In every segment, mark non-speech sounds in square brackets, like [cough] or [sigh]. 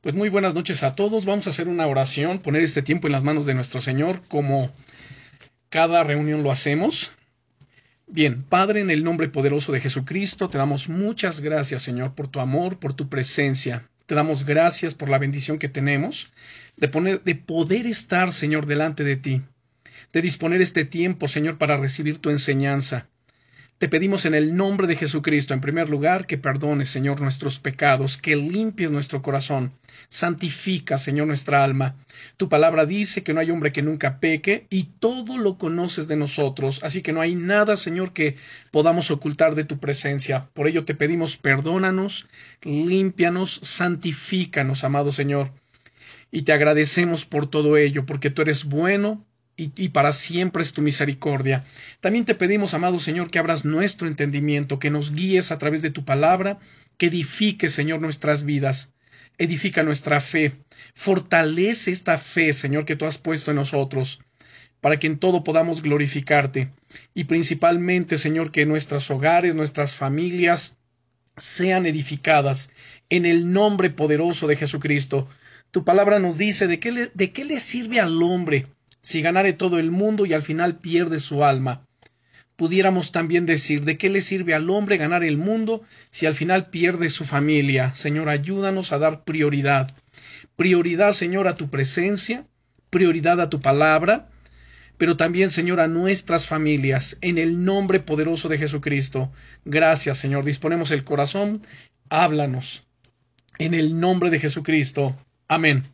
Pues muy buenas noches a todos. Vamos a hacer una oración, poner este tiempo en las manos de nuestro Señor como cada reunión lo hacemos. Bien, Padre, en el nombre poderoso de Jesucristo, te damos muchas gracias, Señor, por tu amor, por tu presencia. Te damos gracias por la bendición que tenemos de, poner, de poder estar, Señor, delante de ti, de disponer este tiempo, Señor, para recibir tu enseñanza. Te pedimos en el nombre de Jesucristo, en primer lugar, que perdones, Señor, nuestros pecados, que limpies nuestro corazón. Santifica, Señor, nuestra alma. Tu palabra dice que no hay hombre que nunca peque y todo lo conoces de nosotros, así que no hay nada, Señor, que podamos ocultar de tu presencia. Por ello te pedimos, perdónanos, límpianos, santifícanos, amado Señor. Y te agradecemos por todo ello, porque tú eres bueno, y, para siempre es tu misericordia. También te pedimos, amado Señor, que abras nuestro entendimiento, que nos guíes a través de tu palabra, que edifique, Señor, nuestras vidas. Edifica nuestra fe. Fortalece esta fe, Señor, que tú has puesto en nosotros, para que en todo podamos glorificarte. Y principalmente, Señor, que nuestros hogares, nuestras familias sean edificadas en el nombre poderoso de Jesucristo. Tu palabra nos dice de qué le, de qué le sirve al hombre si ganare todo el mundo y al final pierde su alma. Pudiéramos también decir, ¿de qué le sirve al hombre ganar el mundo si al final pierde su familia? Señor, ayúdanos a dar prioridad. Prioridad, Señor, a tu presencia, prioridad a tu palabra, pero también, Señor, a nuestras familias, en el nombre poderoso de Jesucristo. Gracias, Señor. Disponemos el corazón, háblanos. En el nombre de Jesucristo. Amén.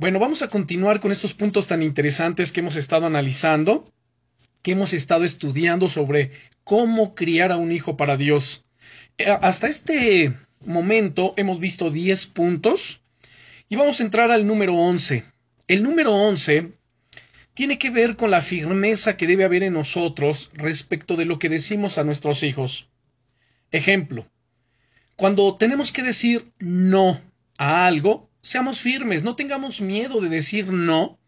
Bueno, vamos a continuar con estos puntos tan interesantes que hemos estado analizando, que hemos estado estudiando sobre cómo criar a un hijo para Dios. Eh, hasta este momento hemos visto 10 puntos y vamos a entrar al número 11. El número 11 tiene que ver con la firmeza que debe haber en nosotros respecto de lo que decimos a nuestros hijos. Ejemplo, cuando tenemos que decir no a algo, seamos firmes, no tengamos miedo de decir no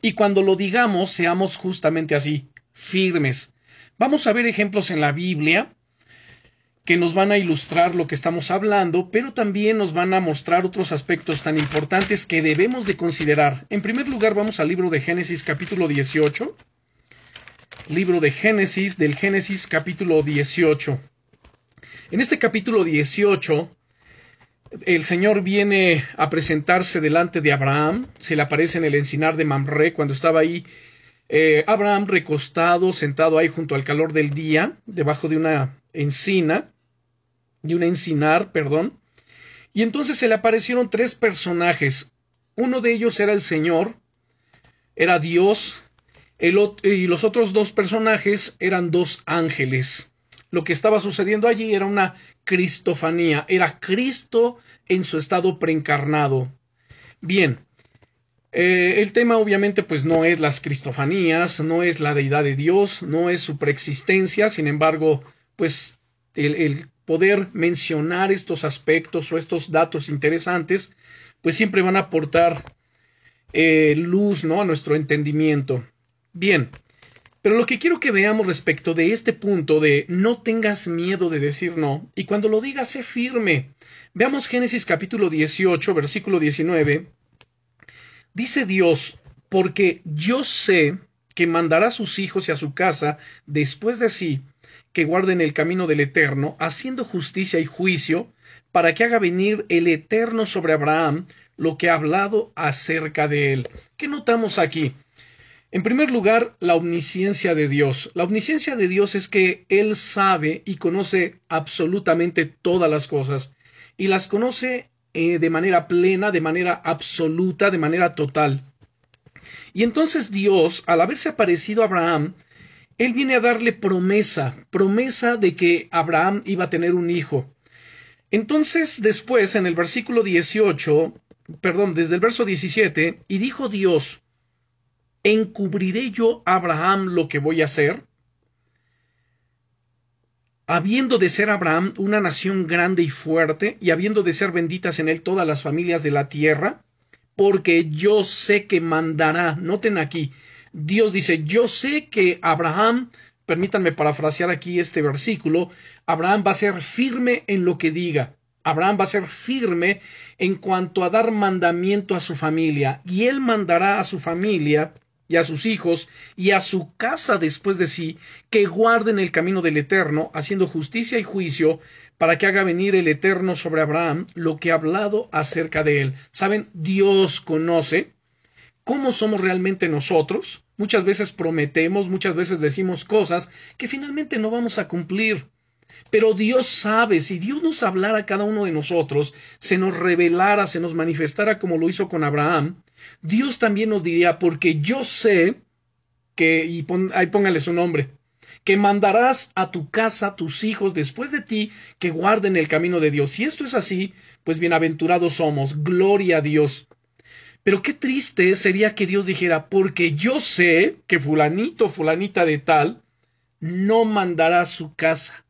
y cuando lo digamos seamos justamente así, firmes. Vamos a ver ejemplos en la Biblia que nos van a ilustrar lo que estamos hablando, pero también nos van a mostrar otros aspectos tan importantes que debemos de considerar. En primer lugar, vamos al libro de Génesis capítulo 18. Libro de Génesis, del Génesis capítulo 18. En este capítulo 18 el Señor viene a presentarse delante de Abraham, se le aparece en el encinar de Mamre cuando estaba ahí eh, Abraham recostado, sentado ahí junto al calor del día, debajo de una encina, de un encinar, perdón, y entonces se le aparecieron tres personajes. Uno de ellos era el Señor, era Dios, el, y los otros dos personajes eran dos ángeles lo que estaba sucediendo allí era una cristofanía, era Cristo en su estado preencarnado. Bien, eh, el tema obviamente pues no es las cristofanías, no es la deidad de Dios, no es su preexistencia, sin embargo, pues el, poder mencionar estos aspectos o estos datos interesantes, pues siempre van a aportar eh, luz, ¿no? A nuestro entendimiento. Bien, pero lo que quiero que veamos respecto de este punto de no tengas miedo de decir no, y cuando lo digas, sé firme. Veamos Génesis capítulo 18, versículo 19. Dice Dios, porque yo sé que mandará a sus hijos y a su casa después de sí, que guarden el camino del Eterno, haciendo justicia y juicio, para que haga venir el Eterno sobre Abraham lo que ha hablado acerca de él. ¿Qué notamos aquí? En primer lugar, la omnisciencia de Dios. La omnisciencia de Dios es que Él sabe y conoce absolutamente todas las cosas y las conoce eh, de manera plena, de manera absoluta, de manera total. Y entonces Dios, al haberse aparecido a Abraham, Él viene a darle promesa, promesa de que Abraham iba a tener un hijo. Entonces, después, en el versículo 18, perdón, desde el verso 17, y dijo Dios, ¿encubriré yo a Abraham lo que voy a hacer? Habiendo de ser Abraham una nación grande y fuerte, y habiendo de ser benditas en él todas las familias de la tierra, porque yo sé que mandará, noten aquí, Dios dice, yo sé que Abraham, permítanme parafrasear aquí este versículo, Abraham va a ser firme en lo que diga. Abraham va a ser firme en cuanto a dar mandamiento a su familia, y él mandará a su familia y a sus hijos y a su casa después de sí, que guarden el camino del Eterno, haciendo justicia y juicio, para que haga venir el Eterno sobre Abraham lo que ha hablado acerca de él. Saben, Dios conoce cómo somos realmente nosotros. Muchas veces prometemos, muchas veces decimos cosas que finalmente no vamos a cumplir. Pero Dios sabe, si Dios nos hablara a cada uno de nosotros, se nos revelara, se nos manifestara como lo hizo con Abraham, Dios también nos diría, porque yo sé que, y ahí póngale su nombre, que mandarás a tu casa tus hijos después de ti que guarden el camino de Dios. Si esto es así, pues bienaventurados somos, gloria a Dios. Pero qué triste sería que Dios dijera, porque yo sé que fulanito, fulanita de tal, no mandará su casa,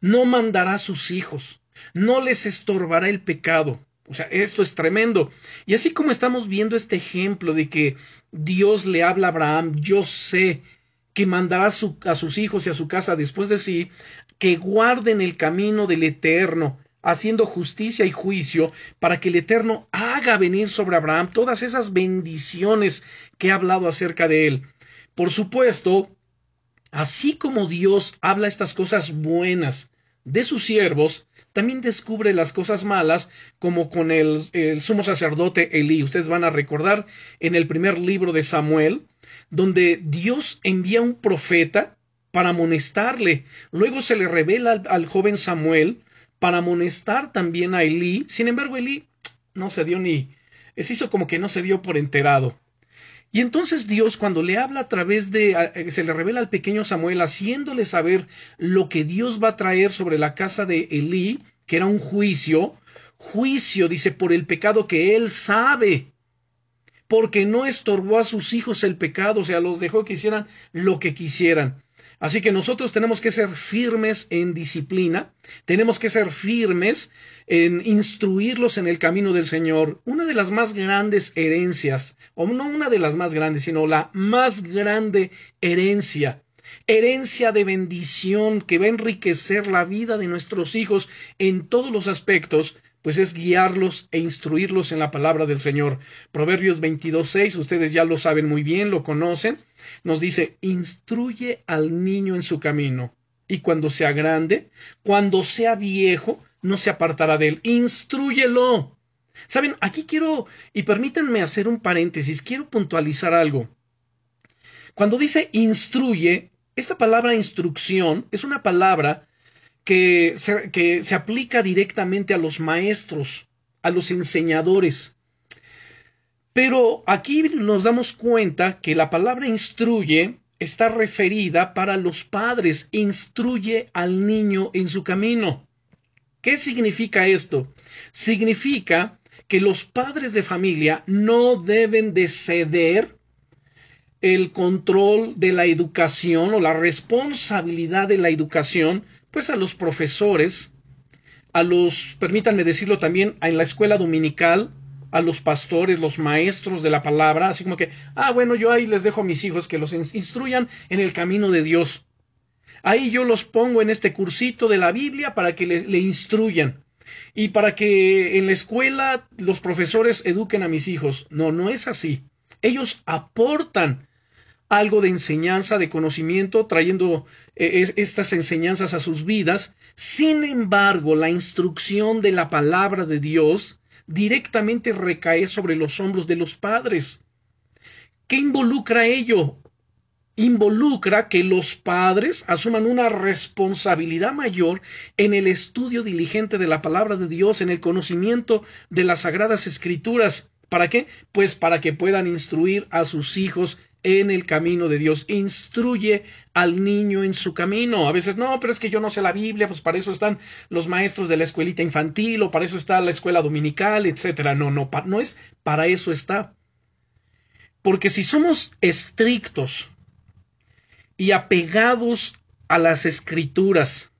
no mandará sus hijos, no les estorbará el pecado. O sea, esto es tremendo. Y así como estamos viendo este ejemplo de que Dios le habla a Abraham, yo sé que mandará a, sus hijos y a su casa después de sí, que guarden el camino del Eterno, haciendo justicia y juicio, para que el Eterno haga venir sobre Abraham todas esas bendiciones que ha hablado acerca de él. Por supuesto, así como Dios habla estas cosas buenas de sus siervos, también descubre las cosas malas, como con el, sumo sacerdote Elí. Ustedes van a recordar en el primer libro de Samuel, donde Dios envía un profeta para amonestarle. Luego se le revela al, al, joven Samuel para amonestar también a Elí. Sin embargo, Elí no se dio ni. se hizo como que no se dio por enterado. Y entonces Dios, cuando le habla a través de, se le revela al pequeño Samuel, haciéndole saber lo que Dios va a traer sobre la casa de Elí, que era un juicio, juicio, dice, por el pecado que él sabe, porque no estorbó a sus hijos el pecado, o sea, los dejó que hicieran lo que quisieran. Así que nosotros tenemos que ser firmes en disciplina, tenemos que ser firmes en instruirlos en el camino del Señor. Una de las más grandes herencias, o no una de las más grandes, sino la más grande herencia, herencia de bendición que va a enriquecer la vida de nuestros hijos en todos los aspectos, pues es guiarlos e instruirlos en la palabra del Señor. Proverbios 22.6, ustedes ya lo saben muy bien, lo conocen, nos dice, instruye al niño en su camino, y cuando sea grande, cuando sea viejo, no se apartará de él. Instrúyelo. Saben, aquí quiero, y permítanme hacer un paréntesis, quiero puntualizar algo. Cuando dice instruye, esta palabra instrucción es una palabra que se, que se aplica directamente a los maestros, a los enseñadores. Pero aquí nos damos cuenta que la palabra instruye está referida para los padres, instruye al niño en su camino. ¿Qué significa esto? Significa que los padres de familia no deben de ceder el control de la educación o la responsabilidad de la educación pues a los profesores, a los, permítanme decirlo también, en la escuela dominical, a los pastores, los maestros de la palabra, así como que, ah, bueno, yo ahí les dejo a mis hijos que los instruyan en el camino de Dios. Ahí yo los pongo en este cursito de la Biblia para que le, le instruyan y para que en la escuela los profesores eduquen a mis hijos. No, no es así. Ellos aportan algo de enseñanza, de conocimiento, trayendo eh, estas enseñanzas a sus vidas. Sin embargo, la instrucción de la palabra de Dios directamente recae sobre los hombros de los padres. ¿Qué involucra ello? Involucra que los padres asuman una responsabilidad mayor en el estudio diligente de la palabra de Dios, en el conocimiento de las sagradas escrituras. ¿Para qué? Pues para que puedan instruir a sus hijos en el camino de Dios. Instruye al niño en su camino. A veces, no, pero es que yo no sé la Biblia, pues para eso están los maestros de la escuelita infantil o para eso está la escuela dominical, etcétera. No, no, no es para eso está. Porque si somos estrictos y apegados a las escrituras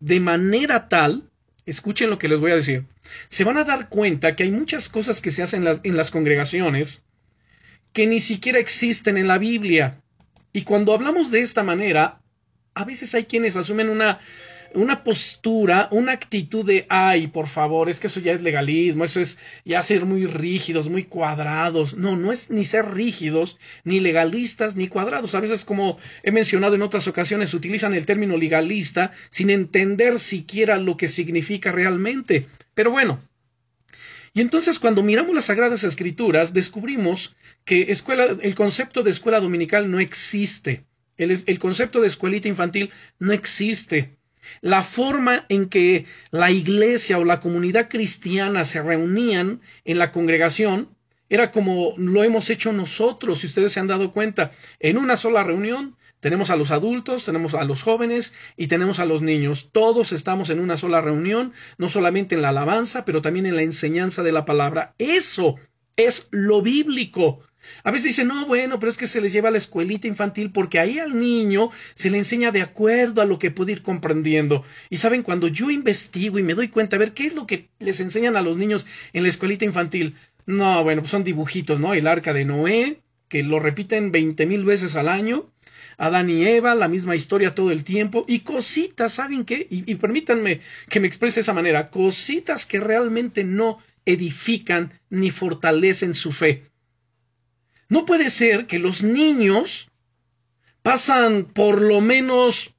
de manera tal, escuchen lo que les voy a decir, se van a dar cuenta que hay muchas cosas que se hacen en las congregaciones que ni siquiera existen en la Biblia. Y cuando hablamos de esta manera, a veces hay quienes asumen una, una postura, una actitud de, ay, por favor, es que eso ya es legalismo, eso es ya ser muy rígidos, muy cuadrados. No, no es ni ser rígidos, ni legalistas, ni cuadrados. A veces, como he mencionado en otras ocasiones, utilizan el término legalista sin entender siquiera lo que significa realmente. Pero bueno, y entonces cuando miramos las Sagradas Escrituras, descubrimos que escuela, el concepto de escuela dominical no existe. El, el, concepto de escuelita infantil no existe. La forma en que la iglesia o la comunidad cristiana se reunían en la congregación era como lo hemos hecho nosotros, si ustedes se han dado cuenta, en una sola reunión tenemos a los adultos, tenemos a los jóvenes y tenemos a los niños. Todos estamos en una sola reunión, no solamente en la alabanza, pero también en la enseñanza de la palabra. Eso es lo bíblico. A veces dicen, no, bueno, pero es que se les lleva a la escuelita infantil porque ahí al niño se le enseña de acuerdo a lo que puede ir comprendiendo. Y saben, cuando yo investigo y me doy cuenta, a ver, ¿qué es lo que les enseñan a los niños en la escuelita infantil? No, bueno, pues son dibujitos, ¿no? El arca de Noé, que lo repiten veinte mil veces al año. Adán y Eva, la misma historia todo el tiempo, y cositas, ¿saben qué? Y, y permítanme que me exprese de esa manera, cositas que realmente no edifican ni fortalecen su fe. No puede ser que los niños pasan por lo menos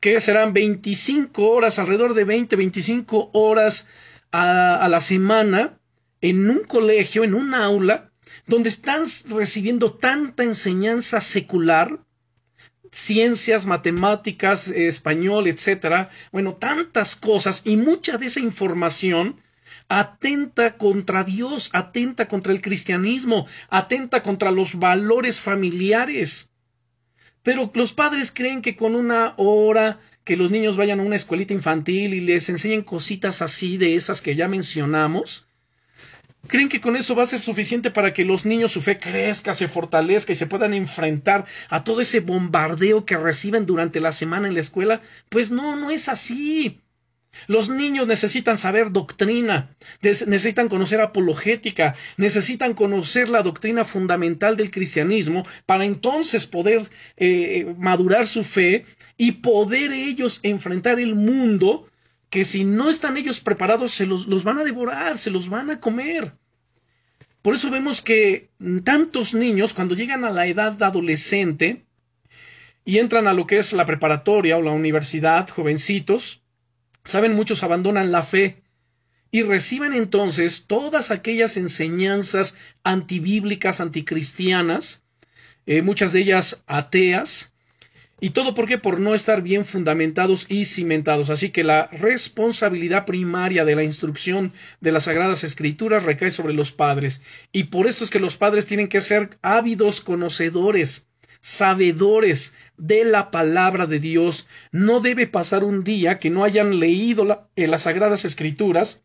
que serán 25 horas, alrededor de 20, 25 horas a, a, la semana en un colegio, en un aula, donde están recibiendo tanta enseñanza secular, ciencias, matemáticas, español, etcétera, bueno, tantas cosas y mucha de esa información atenta contra Dios, atenta contra el cristianismo, atenta contra los valores familiares. Pero los padres creen que con una hora que los niños vayan a una escuelita infantil y les enseñen cositas así de esas que ya mencionamos, ¿Creen que con eso va a ser suficiente para que los niños su fe crezca, se fortalezca y se puedan enfrentar a todo ese bombardeo que reciben durante la semana en la escuela? Pues no, no es así. Los niños necesitan saber doctrina, necesitan conocer apologética, necesitan conocer la doctrina fundamental del cristianismo para entonces poder eh, madurar su fe y poder ellos enfrentar el mundo que si no están ellos preparados se los, los van a devorar, se los van a comer. Por eso vemos que tantos niños, cuando llegan a la edad adolescente y entran a lo que es la preparatoria o la universidad, jovencitos, saben, muchos abandonan la fe y reciben entonces todas aquellas enseñanzas antibíblicas, anticristianas, eh, muchas de ellas ateas, y todo por qué? Por no estar bien fundamentados y cimentados. Así que la responsabilidad primaria de la instrucción de las Sagradas Escrituras recae sobre los padres. Y por esto es que los padres tienen que ser ávidos conocedores, sabedores de la palabra de Dios. No debe pasar un día que no hayan leído eh, las Sagradas Escrituras,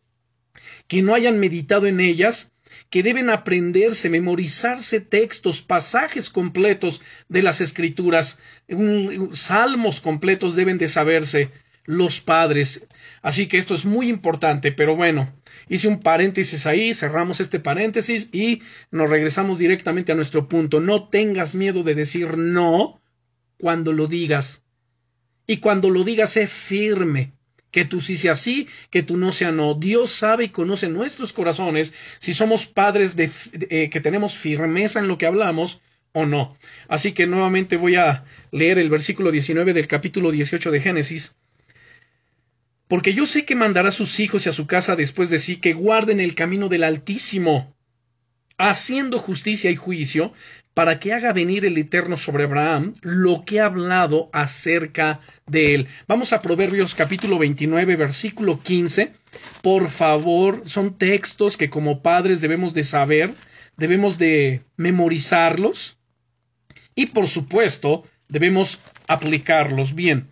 que no hayan meditado en ellas, que deben aprenderse, memorizarse textos, pasajes completos de las escrituras, salmos completos deben de saberse los padres. Así que esto es muy importante, pero bueno, hice un paréntesis ahí, cerramos este paréntesis y nos regresamos directamente a nuestro punto. No tengas miedo de decir no cuando lo digas. Y cuando lo digas, sé firme que tú sí sea sí, que tú no sea no. Dios sabe y conoce nuestros corazones si somos padres de, eh, que tenemos firmeza en lo que hablamos o no. Así que nuevamente voy a leer el versículo 19 del capítulo 18 de Génesis. Porque yo sé que mandará a sus hijos y a su casa después de sí que guarden el camino del Altísimo, haciendo justicia y juicio, para que haga venir el Eterno sobre Abraham lo que ha hablado acerca de él. Vamos a Proverbios capítulo 29, versículo 15. Por favor, son textos que como padres debemos de saber, debemos de memorizarlos y por supuesto debemos aplicarlos bien.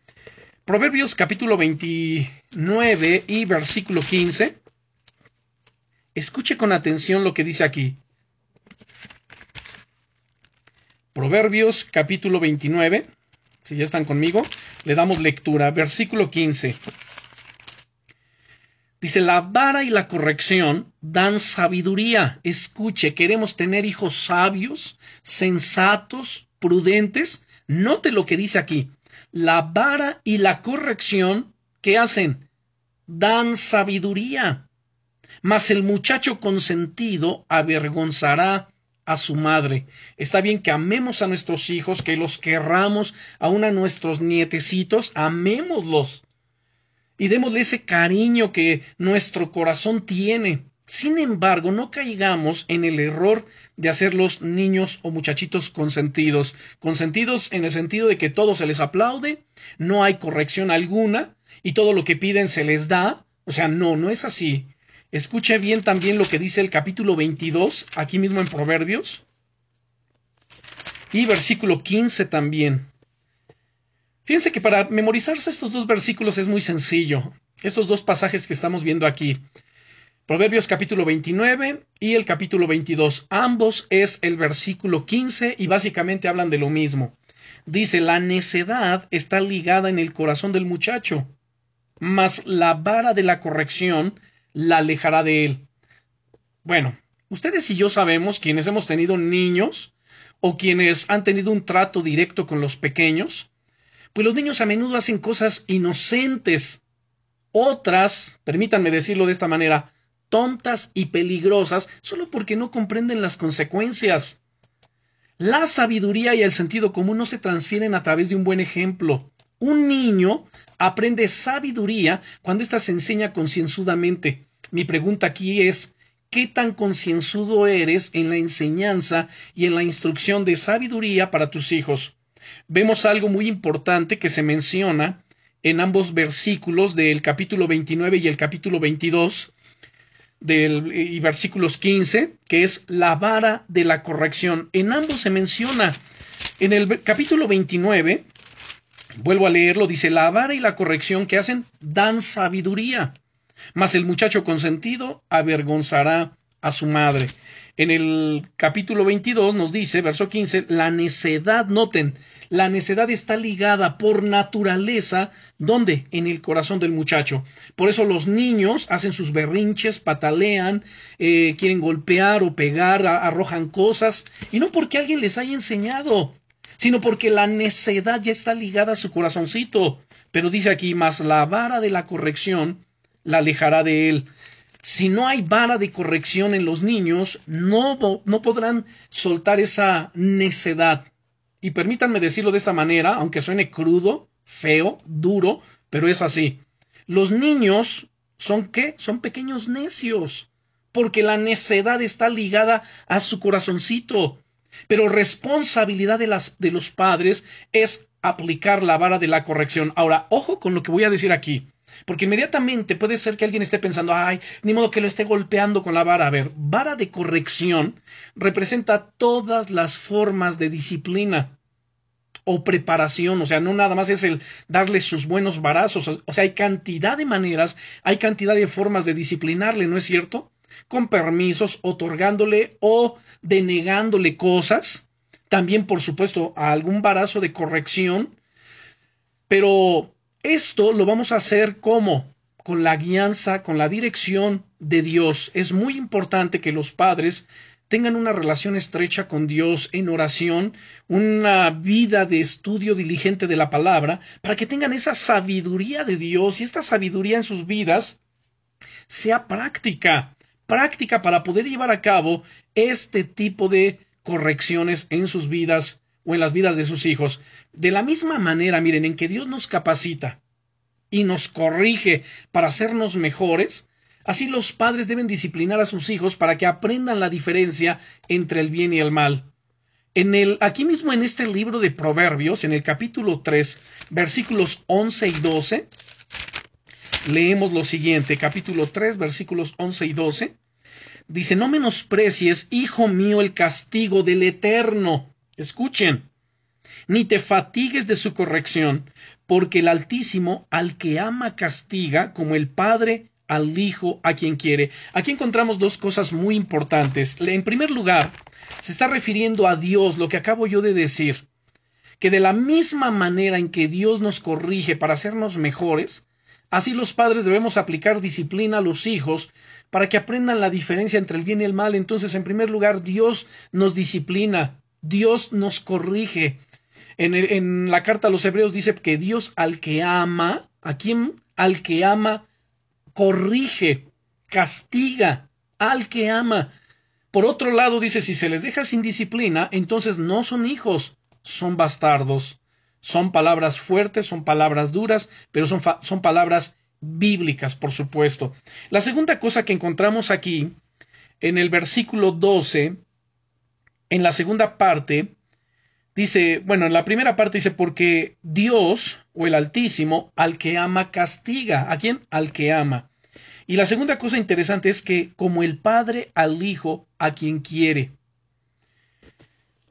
Proverbios capítulo 29 y versículo 15. Escuche con atención lo que dice aquí. Proverbios capítulo 29. Si ya están conmigo, le damos lectura. Versículo 15. Dice, la vara y la corrección dan sabiduría. Escuche, queremos tener hijos sabios, sensatos, prudentes. Note lo que dice aquí. La vara y la corrección, ¿qué hacen? Dan sabiduría. Mas el muchacho consentido avergonzará a su madre. Está bien que amemos a nuestros hijos, que los querramos, aun a nuestros nietecitos, amémoslos y démosle ese cariño que nuestro corazón tiene. Sin embargo, no caigamos en el error de hacerlos niños o muchachitos consentidos, consentidos en el sentido de que todo se les aplaude, no hay corrección alguna y todo lo que piden se les da. O sea, no, no es así. Escuche bien también lo que dice el capítulo 22, aquí mismo en Proverbios, y versículo 15 también. Fíjense que para memorizarse estos dos versículos es muy sencillo. Estos dos pasajes que estamos viendo aquí. Proverbios capítulo 29 y el capítulo 22. Ambos es el versículo 15 y básicamente hablan de lo mismo. Dice, la necedad está ligada en el corazón del muchacho, mas la vara de la corrección la alejará de él. Bueno, ustedes y yo sabemos, quienes hemos tenido niños o quienes han tenido un trato directo con los pequeños, pues los niños a menudo hacen cosas inocentes, otras, permítanme decirlo de esta manera, tontas y peligrosas solo porque no comprenden las consecuencias. La sabiduría y el sentido común no se transfieren a través de un buen ejemplo. Un niño aprende sabiduría cuando ésta se enseña concienzudamente. Mi pregunta aquí es ¿qué tan concienzudo eres en la enseñanza y en la instrucción de sabiduría para tus hijos? vemos algo muy importante que se menciona en ambos versículos del capítulo 29 y el capítulo 22 del, y versículos 15, que es la vara de la corrección. En ambos se menciona. En el capítulo 29, vuelvo a leerlo, dice, la vara y la corrección que hacen dan sabiduría, mas el muchacho consentido avergonzará a su madre. En el capítulo 22 nos dice, verso 15, la necedad, noten, la necedad está ligada por naturaleza, ¿dónde? En el corazón del muchacho. Por eso los niños hacen sus berrinches, patalean, eh, quieren golpear o pegar, arrojan cosas, y no porque alguien les haya enseñado, sino porque la necedad ya está ligada a su corazoncito. Pero dice aquí, más la vara de la corrección la alejará de él si no hay vara de corrección en los niños, no, no podrán soltar esa necedad. Y permítanme decirlo de esta manera, aunque suene crudo, feo, duro, pero es así. Los niños son qué? Son pequeños necios, porque la necedad está ligada a su corazoncito. Pero responsabilidad de, las, de los padres es aplicar la vara de la corrección. Ahora, ojo con lo que voy a decir aquí. Porque inmediatamente puede ser que alguien esté pensando, ay, ni modo que lo esté golpeando con la vara. A ver, vara de corrección representa todas las formas de disciplina o preparación, o sea, no nada más es el darle sus buenos varazos, o sea, hay cantidad de maneras, hay cantidad de formas de disciplinarle, ¿no es cierto? Con permisos, otorgándole o denegándole cosas, también, por supuesto, a algún varazo de corrección, pero esto lo vamos a hacer como con la guianza, con la dirección de Dios. Es muy importante que los padres tengan una relación estrecha con Dios en oración, una vida de estudio diligente de la palabra, para que tengan esa sabiduría de Dios y esta sabiduría en sus vidas sea práctica, práctica para poder llevar a cabo este tipo de correcciones en sus vidas o en las vidas de sus hijos. De la misma manera, miren, en que Dios nos capacita y nos corrige para hacernos mejores, así los padres deben disciplinar a sus hijos para que aprendan la diferencia entre el bien y el mal. En el, aquí mismo en este libro de Proverbios, en el capítulo 3, versículos 11 y 12, leemos lo siguiente, capítulo 3, versículos 11 y 12, dice, no menosprecies, hijo mío, el castigo del Eterno, Escuchen, ni te fatigues de su corrección, porque el Altísimo al que ama castiga, como el Padre al Hijo a quien quiere. Aquí encontramos dos cosas muy importantes. En primer lugar, se está refiriendo a Dios, lo que acabo yo de decir, que de la misma manera en que Dios nos corrige para hacernos mejores, así los padres debemos aplicar disciplina a los hijos para que aprendan la diferencia entre el bien y el mal. Entonces, en primer lugar, Dios nos disciplina, Dios nos corrige. En, la carta a los hebreos dice que Dios al que ama, ¿a quién? Al que ama, corrige, castiga, al que ama. Por otro lado, dice, si se les deja sin disciplina, entonces no son hijos, son bastardos. Son palabras fuertes, son palabras duras, pero son, son palabras bíblicas, por supuesto. La segunda cosa que encontramos aquí, en el versículo 12, en la segunda parte, dice, bueno, en la primera parte dice, porque Dios, o el Altísimo, al que ama castiga. ¿A quién? Al que ama. Y la segunda cosa interesante es que como el Padre al Hijo a quien quiere.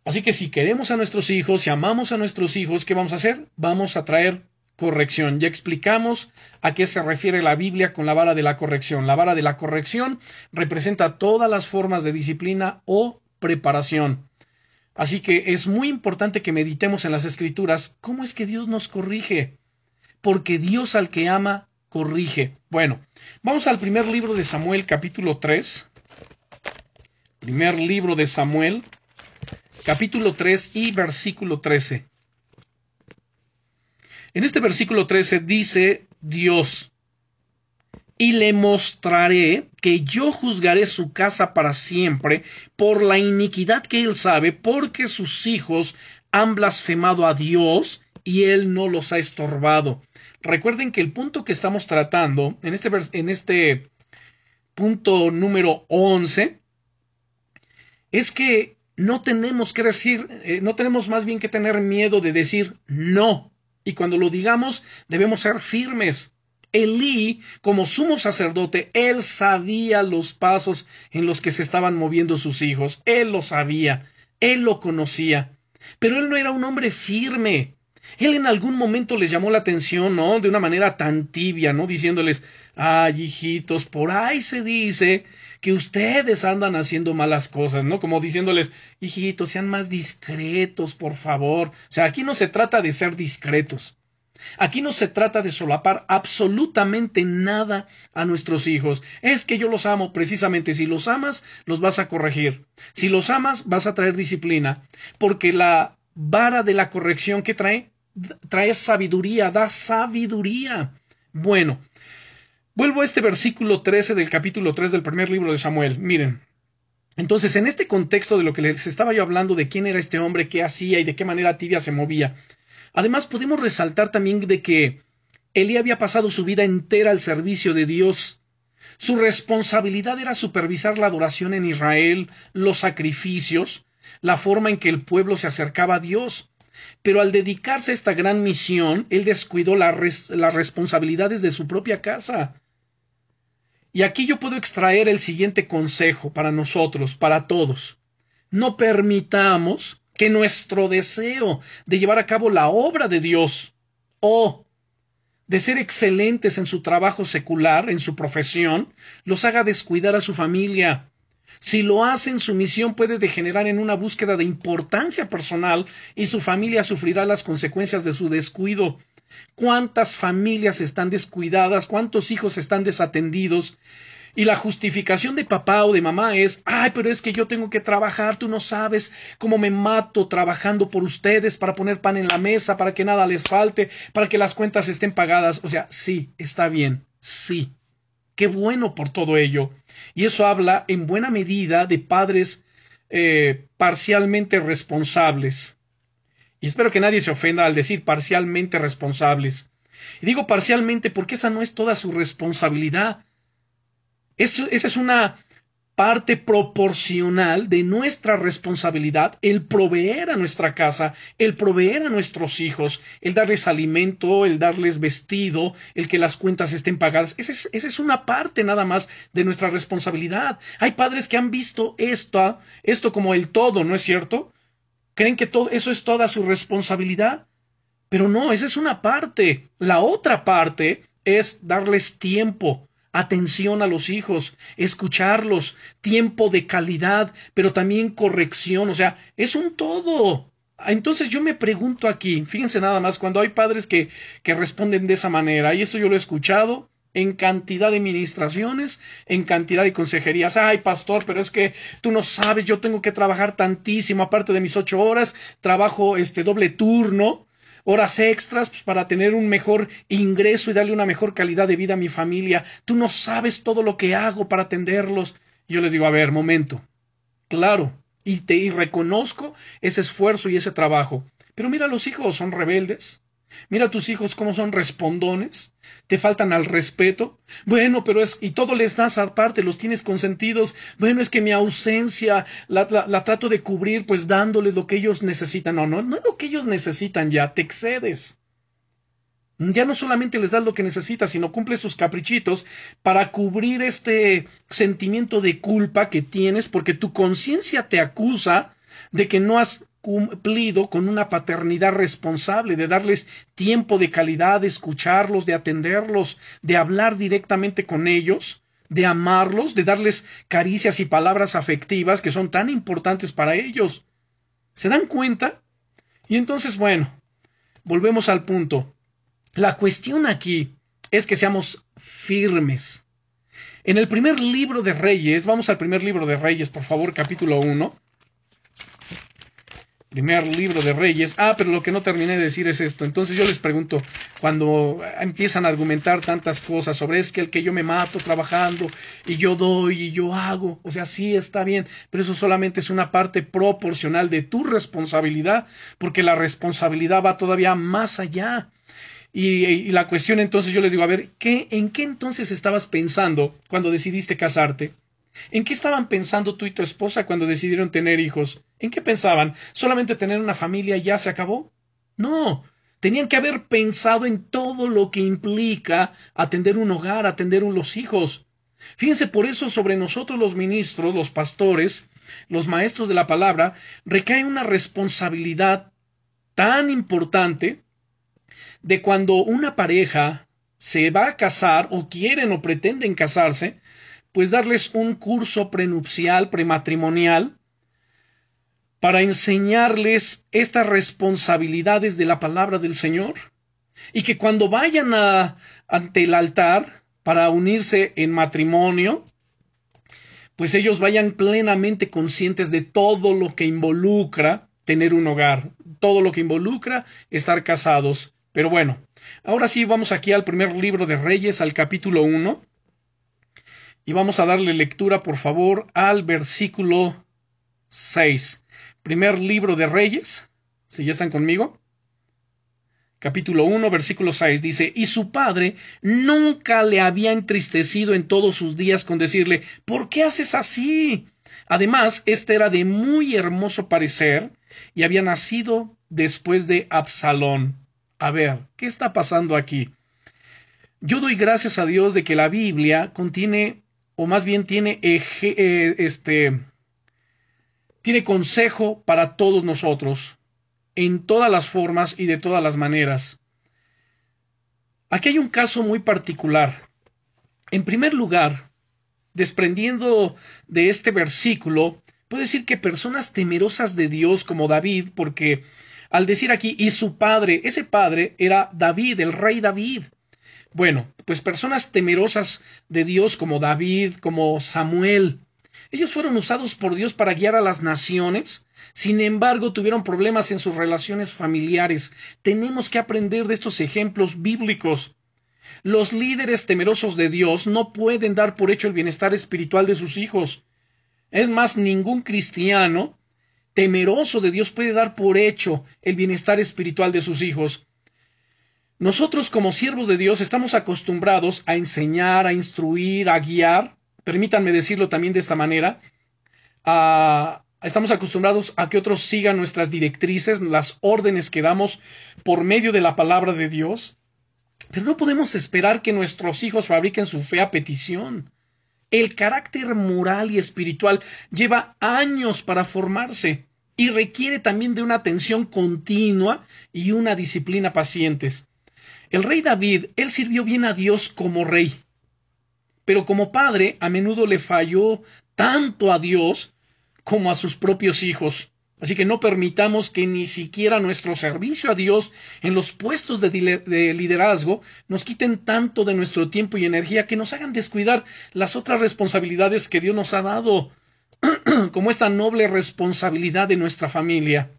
Así que si queremos a nuestros hijos, si amamos a nuestros hijos, ¿qué vamos a hacer? Vamos a traer corrección. Ya explicamos a qué se refiere la Biblia con la vara de la corrección. La vara de la corrección representa todas las formas de disciplina o preparación. Así que es muy importante que meditemos en las escrituras cómo es que Dios nos corrige. Porque Dios al que ama, corrige. Bueno, vamos al primer libro de Samuel capítulo 3. Primer libro de Samuel capítulo 3 y versículo 13. En este versículo 13 dice Dios, y le mostraré que yo juzgaré su casa para siempre por la iniquidad que él sabe, porque sus hijos han blasfemado a Dios y él no los ha estorbado. Recuerden que el punto que estamos tratando en este, en este punto número 11 es que no tenemos que decir, eh, no tenemos más bien que tener miedo de decir no. Y cuando lo digamos, debemos ser firmes. Elí, como sumo sacerdote, él sabía los pasos en los que se estaban moviendo sus hijos. Él lo sabía. Él lo conocía. Pero él no era un hombre firme. Él en algún momento les llamó la atención, ¿no? De una manera tan tibia, ¿no? Diciéndoles, ay, hijitos, por ahí se dice que ustedes andan haciendo malas cosas, ¿no? Como diciéndoles, hijitos, sean más discretos, por favor. O sea, aquí no se trata de ser discretos. Aquí no se trata de solapar absolutamente nada a nuestros hijos. Es que yo los amo precisamente. Si los amas, los vas a corregir. Si los amas, vas a traer disciplina. Porque la vara de la corrección que trae, trae sabiduría, da sabiduría. Bueno, Vuelvo a este versículo 13 del capítulo 3 del primer libro de Samuel. Miren. Entonces, en este contexto de lo que les estaba yo hablando de quién era este hombre, qué hacía y de qué manera tibia se movía, además podemos resaltar también de que Elí había pasado su vida entera al servicio de Dios. Su responsabilidad era supervisar la adoración en Israel, los sacrificios, la forma en que el pueblo se acercaba a Dios. Pero al dedicarse a esta gran misión, él descuidó las responsabilidades de su propia casa. Y aquí yo puedo extraer el siguiente consejo para nosotros, para todos. No permitamos que nuestro deseo de llevar a cabo la obra de Dios o de ser excelentes en su trabajo secular, en su profesión, los haga descuidar a su familia. Si lo hacen, su misión puede degenerar en una búsqueda de importancia personal y su familia sufrirá las consecuencias de su descuido. ¿Cuántas familias están descuidadas? ¿Cuántos hijos están desatendidos? Y la justificación de papá o de mamá es, ay, pero es que yo tengo que trabajar, tú no sabes cómo me mato trabajando por ustedes para poner pan en la mesa, para que nada les falte, para que las cuentas estén pagadas. O sea, sí, está bien, sí. Qué bueno por todo ello. Y eso habla en buena medida de padres eh, parcialmente responsables. Y espero que nadie se ofenda al decir parcialmente responsables. Y digo parcialmente porque esa no es toda su responsabilidad. Esa es una parte proporcional de nuestra responsabilidad el proveer a nuestra casa, el proveer a nuestros hijos, el darles alimento, el darles vestido, el que las cuentas estén pagadas. Esa es, esa es una parte nada más de nuestra responsabilidad. Hay padres que han visto esto, esto como el todo, ¿no es cierto? creen que todo eso es toda su responsabilidad. Pero no, esa es una parte. La otra parte es darles tiempo, atención a los hijos, escucharlos, tiempo de calidad, pero también corrección, o sea, es un todo. Entonces yo me pregunto aquí, fíjense nada más, cuando hay padres que, que responden de esa manera, y eso yo lo he escuchado, en cantidad de ministraciones, en cantidad de consejerías. Ay, pastor, pero es que tú no sabes, yo tengo que trabajar tantísimo, aparte de mis ocho horas, trabajo este doble turno, horas extras pues, para tener un mejor ingreso y darle una mejor calidad de vida a mi familia. Tú no sabes todo lo que hago para atenderlos. yo les digo, a ver, momento. Claro, y te y reconozco ese esfuerzo y ese trabajo. Pero mira, los hijos son rebeldes, Mira a tus hijos cómo son respondones, te faltan al respeto. Bueno, pero es, y todo les das aparte, los tienes consentidos. Bueno, es que mi ausencia la, la, trato de cubrir, pues dándoles lo que ellos necesitan. No, no, no es lo que ellos necesitan ya, te excedes. Ya no solamente les das lo que necesitas, sino cumples sus caprichitos para cubrir este sentimiento de culpa que tienes porque tu conciencia te acusa de que no has cumplido con una paternidad responsable, de darles tiempo de calidad, de escucharlos, de atenderlos, de hablar directamente con ellos, de amarlos, de darles caricias y palabras afectivas que son tan importantes para ellos. ¿Se dan cuenta? Y entonces, bueno, volvemos al punto. La cuestión aquí es que seamos firmes. En el primer libro de Reyes, vamos al primer libro de Reyes, por favor, capítulo 1. Primer libro de Reyes. Ah, pero lo que no terminé de decir es esto. Entonces yo les pregunto, cuando empiezan a argumentar tantas cosas sobre es que el que yo me mato trabajando y yo doy y yo hago, o sea, sí está bien, pero eso solamente es una parte proporcional de tu responsabilidad, porque la responsabilidad va todavía más allá. Y, y, la cuestión entonces yo les digo, a ver, ¿qué, ¿en qué entonces estabas pensando cuando decidiste casarte? ¿En qué estaban pensando tú y tu esposa cuando decidieron tener hijos? ¿En qué pensaban? ¿Solamente tener una familia ya se acabó? No. Tenían que haber pensado en todo lo que implica atender un hogar, atender los hijos. Fíjense, por eso sobre nosotros los ministros, los pastores, los maestros de la palabra, recae una responsabilidad tan importante de cuando una pareja se va a casar o quieren o pretenden casarse, pues darles un curso prenupcial, prematrimonial, para enseñarles estas responsabilidades de la palabra del Señor, y que cuando vayan a, ante el altar para unirse en matrimonio, pues ellos vayan plenamente conscientes de todo lo que involucra tener un hogar, todo lo que involucra estar casados. Pero bueno, ahora sí vamos aquí al primer libro de Reyes, al capítulo 1. Y vamos a darle lectura, por favor, al versículo 6. Primer libro de Reyes. Si ya están conmigo. Capítulo 1, versículo 6 dice, y su padre nunca le había entristecido en todos sus días con decirle, ¿por qué haces así? Además, este era de muy hermoso parecer y había nacido después de Absalón. A ver, ¿qué está pasando aquí? Yo doy gracias a Dios de que la Biblia contiene o más bien tiene eh, este tiene consejo para todos nosotros en todas las formas y de todas las maneras. Aquí hay un caso muy particular. En primer lugar, desprendiendo de este versículo, puedo decir que personas temerosas de Dios como David, porque al decir aquí y su padre, ese padre era David, el rey David. Bueno, pues personas temerosas de Dios como David, como Samuel, ellos fueron usados por Dios para guiar a las naciones, sin embargo tuvieron problemas en sus relaciones familiares. Tenemos que aprender de estos ejemplos bíblicos. Los líderes temerosos de Dios no pueden dar por hecho el bienestar espiritual de sus hijos. Es más, ningún cristiano temeroso de Dios puede dar por hecho el bienestar espiritual de sus hijos. Nosotros como siervos de Dios estamos acostumbrados a enseñar, a instruir, a guiar, permítanme decirlo también de esta manera, estamos acostumbrados a que otros sigan nuestras directrices, las órdenes que damos por medio de la palabra de Dios, pero no podemos esperar que nuestros hijos fabriquen su fe a petición. El carácter moral y espiritual lleva años para formarse y requiere también de una atención continua y una disciplina pacientes. El rey David, él sirvió bien a Dios como rey, pero como padre a menudo le falló tanto a Dios como a sus propios hijos. Así que no permitamos que ni siquiera nuestro servicio a Dios en los puestos de, liderazgo nos quiten tanto de nuestro tiempo y energía que nos hagan descuidar las otras responsabilidades que Dios nos ha dado, [clears throat] como esta noble responsabilidad de nuestra familia.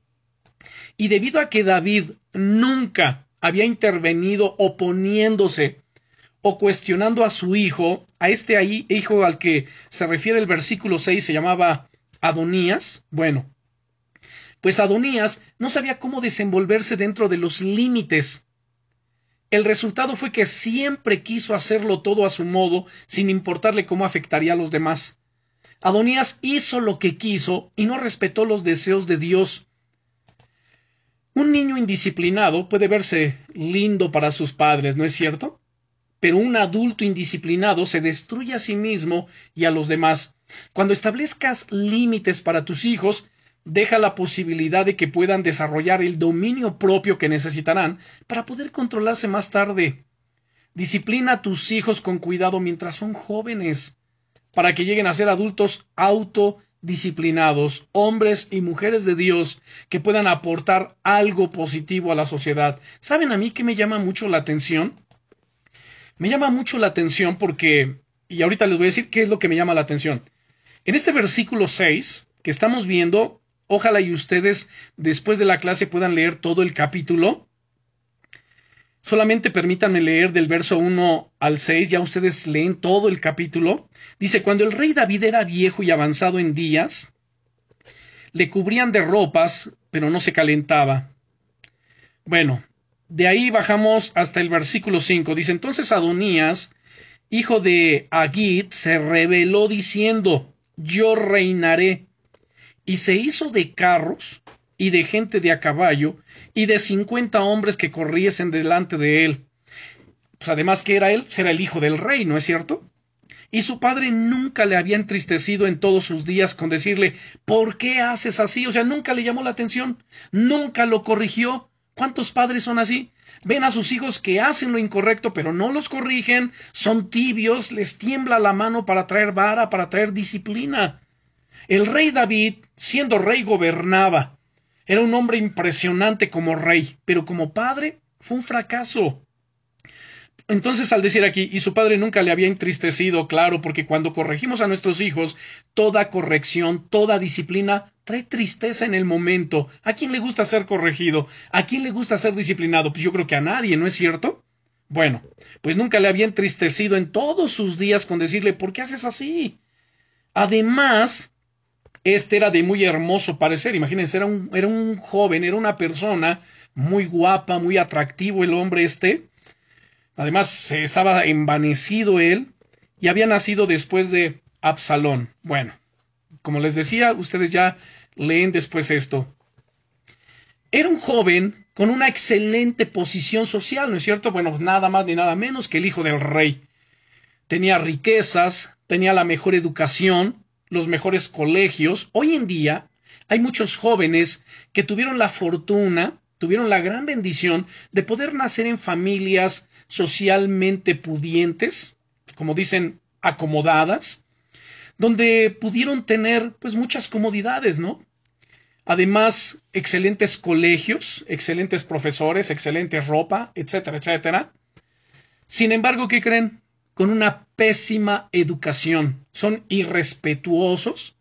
Y debido a que David nunca había intervenido oponiéndose o cuestionando a su hijo, a este ahí, hijo al que se refiere el versículo 6, se llamaba Adonías, bueno, pues Adonías no sabía cómo desenvolverse dentro de los límites. El resultado fue que siempre quiso hacerlo todo a su modo, sin importarle cómo afectaría a los demás. Adonías hizo lo que quiso y no respetó los deseos de Dios. Un niño indisciplinado puede verse lindo para sus padres, ¿no es cierto? Pero un adulto indisciplinado se destruye a sí mismo y a los demás. Cuando establezcas límites para tus hijos, deja la posibilidad de que puedan desarrollar el dominio propio que necesitarán para poder controlarse más tarde. Disciplina a tus hijos con cuidado mientras son jóvenes, para que lleguen a ser adultos autodisciplinados, hombres y mujeres de Dios que puedan aportar algo positivo a la sociedad. ¿Saben a mí que me llama mucho la atención? Me llama mucho la atención porque, y ahorita les voy a decir qué es lo que me llama la atención. En este versículo 6 que estamos viendo, Ojalá y ustedes después de la clase puedan leer todo el capítulo. Solamente permítanme leer del verso 1 al 6, ya ustedes leen todo el capítulo. Dice, cuando el rey David era viejo y avanzado en días, le cubrían de ropas, pero no se calentaba. Bueno, de ahí bajamos hasta el versículo 5. Dice, entonces Adonías, hijo de Agit, se rebeló diciendo, yo reinaré y se hizo de carros y de gente de a caballo y de cincuenta hombres que corriesen delante de él. Pues además que era él, era el hijo del rey, ¿no es cierto? Y su padre nunca le había entristecido en todos sus días con decirle ¿Por qué haces así? O sea, nunca le llamó la atención, nunca lo corrigió. ¿Cuántos padres son así? Ven a sus hijos que hacen lo incorrecto, pero no los corrigen, son tibios, les tiembla la mano para traer vara, para traer disciplina. El rey David, siendo rey, gobernaba. Era un hombre impresionante como rey, pero como padre fue un fracaso. Entonces, al decir aquí, y su padre nunca le había entristecido, claro, porque cuando corregimos a nuestros hijos, toda corrección, toda disciplina trae tristeza en el momento. ¿A quién le gusta ser corregido? ¿A quién le gusta ser disciplinado? Pues yo creo que a nadie, ¿no es cierto? Bueno, pues nunca le había entristecido en todos sus días con decirle, ¿por qué haces así? Además, este era de muy hermoso parecer. Imagínense, era un, era un joven, era una persona muy guapa, muy atractivo el hombre este. Además, se estaba envanecido él y había nacido después de Absalón. Bueno, como les decía, ustedes ya leen después esto. Era un joven con una excelente posición social, ¿no es cierto? Bueno, pues nada más ni nada menos que el hijo del rey. Tenía riquezas, tenía la mejor educación, los mejores colegios. Hoy en día hay muchos jóvenes que tuvieron la fortuna, tuvieron la gran bendición de poder nacer en familias socialmente pudientes, como dicen, acomodadas, donde pudieron tener pues muchas comodidades, ¿no? Además, excelentes colegios, excelentes profesores, excelente ropa, etcétera, etcétera. Sin embargo, ¿qué creen? Con una pésima educación. Son irrespetuosos,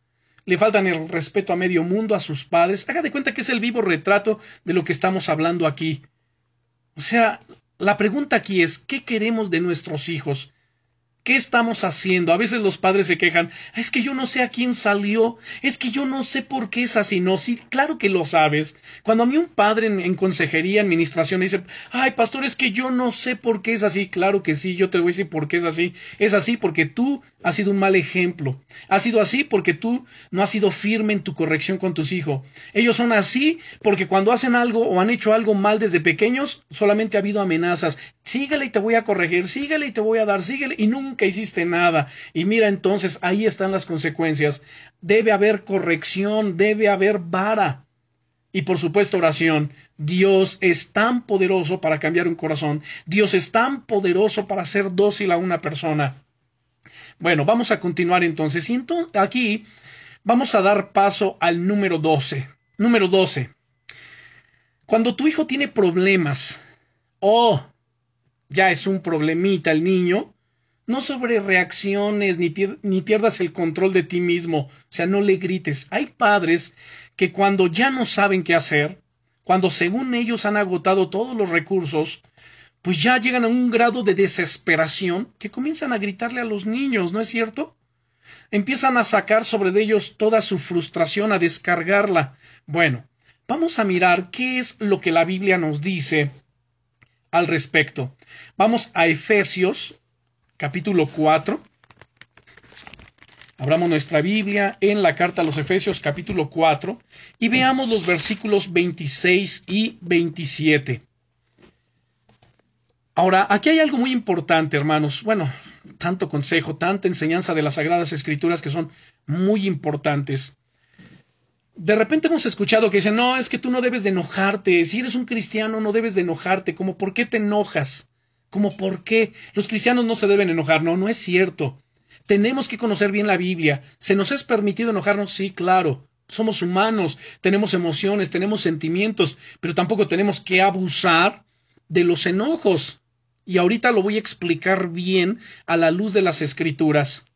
le faltan el respeto a medio mundo, a sus padres. Haga de cuenta que es el vivo retrato de lo que estamos hablando aquí. O sea, la pregunta aquí es, ¿qué queremos de nuestros hijos? ¿Qué estamos haciendo? A veces los padres se quejan, es que yo no sé a quién salió, es que yo no sé por qué es así. No, sí, claro que lo sabes. Cuando a mí un padre en, consejería, administración, dice, ay, pastor, es que yo no sé por qué es así. Claro que sí, yo te voy a decir por qué es así. Es así porque tú has sido un mal ejemplo. Ha sido así porque tú no has sido firme en tu corrección con tus hijos. Ellos son así porque cuando hacen algo o han hecho algo mal desde pequeños, solamente ha habido amenazas. Síguele y te voy a corregir, síguele y te voy a dar, síguele y nunca hiciste nada. Y mira entonces, ahí están las consecuencias. Debe haber corrección, debe haber vara. Y por supuesto oración. Dios es tan poderoso para cambiar un corazón. Dios es tan poderoso para hacer dócil a una persona. Bueno, vamos a continuar entonces. Y aquí vamos a dar paso al número 12. Número 12. Cuando tu hijo tiene problemas o ya es un problemita el niño, no sobre reacciones ni, ni, pierdas el control de ti mismo, o sea, no le grites. Hay padres que cuando ya no saben qué hacer, cuando según ellos han agotado todos los recursos, pues ya llegan a un grado de desesperación que comienzan a gritarle a los niños, ¿no es cierto? Empiezan a sacar sobre ellos toda su frustración, a descargarla. Bueno, vamos a mirar qué es lo que la Biblia nos dice al respecto. Vamos a Efesios capítulo 4. Abramos nuestra Biblia en la carta a los Efesios capítulo 4 y veamos los versículos 26 y 27. Ahora, aquí hay algo muy importante, hermanos. Bueno, tanto consejo, tanta enseñanza de las Sagradas Escrituras que son muy importantes. De repente hemos escuchado que dicen, no, es que tú no debes de enojarte, si eres un cristiano no debes de enojarte, como por qué te enojas, como por qué los cristianos no se deben enojar, no, no es cierto. Tenemos que conocer bien la Biblia. ¿Se nos es permitido enojarnos? Sí, claro. Somos humanos, tenemos emociones, tenemos sentimientos, pero tampoco tenemos que abusar de los enojos y ahorita lo voy a explicar bien a la luz de las escrituras.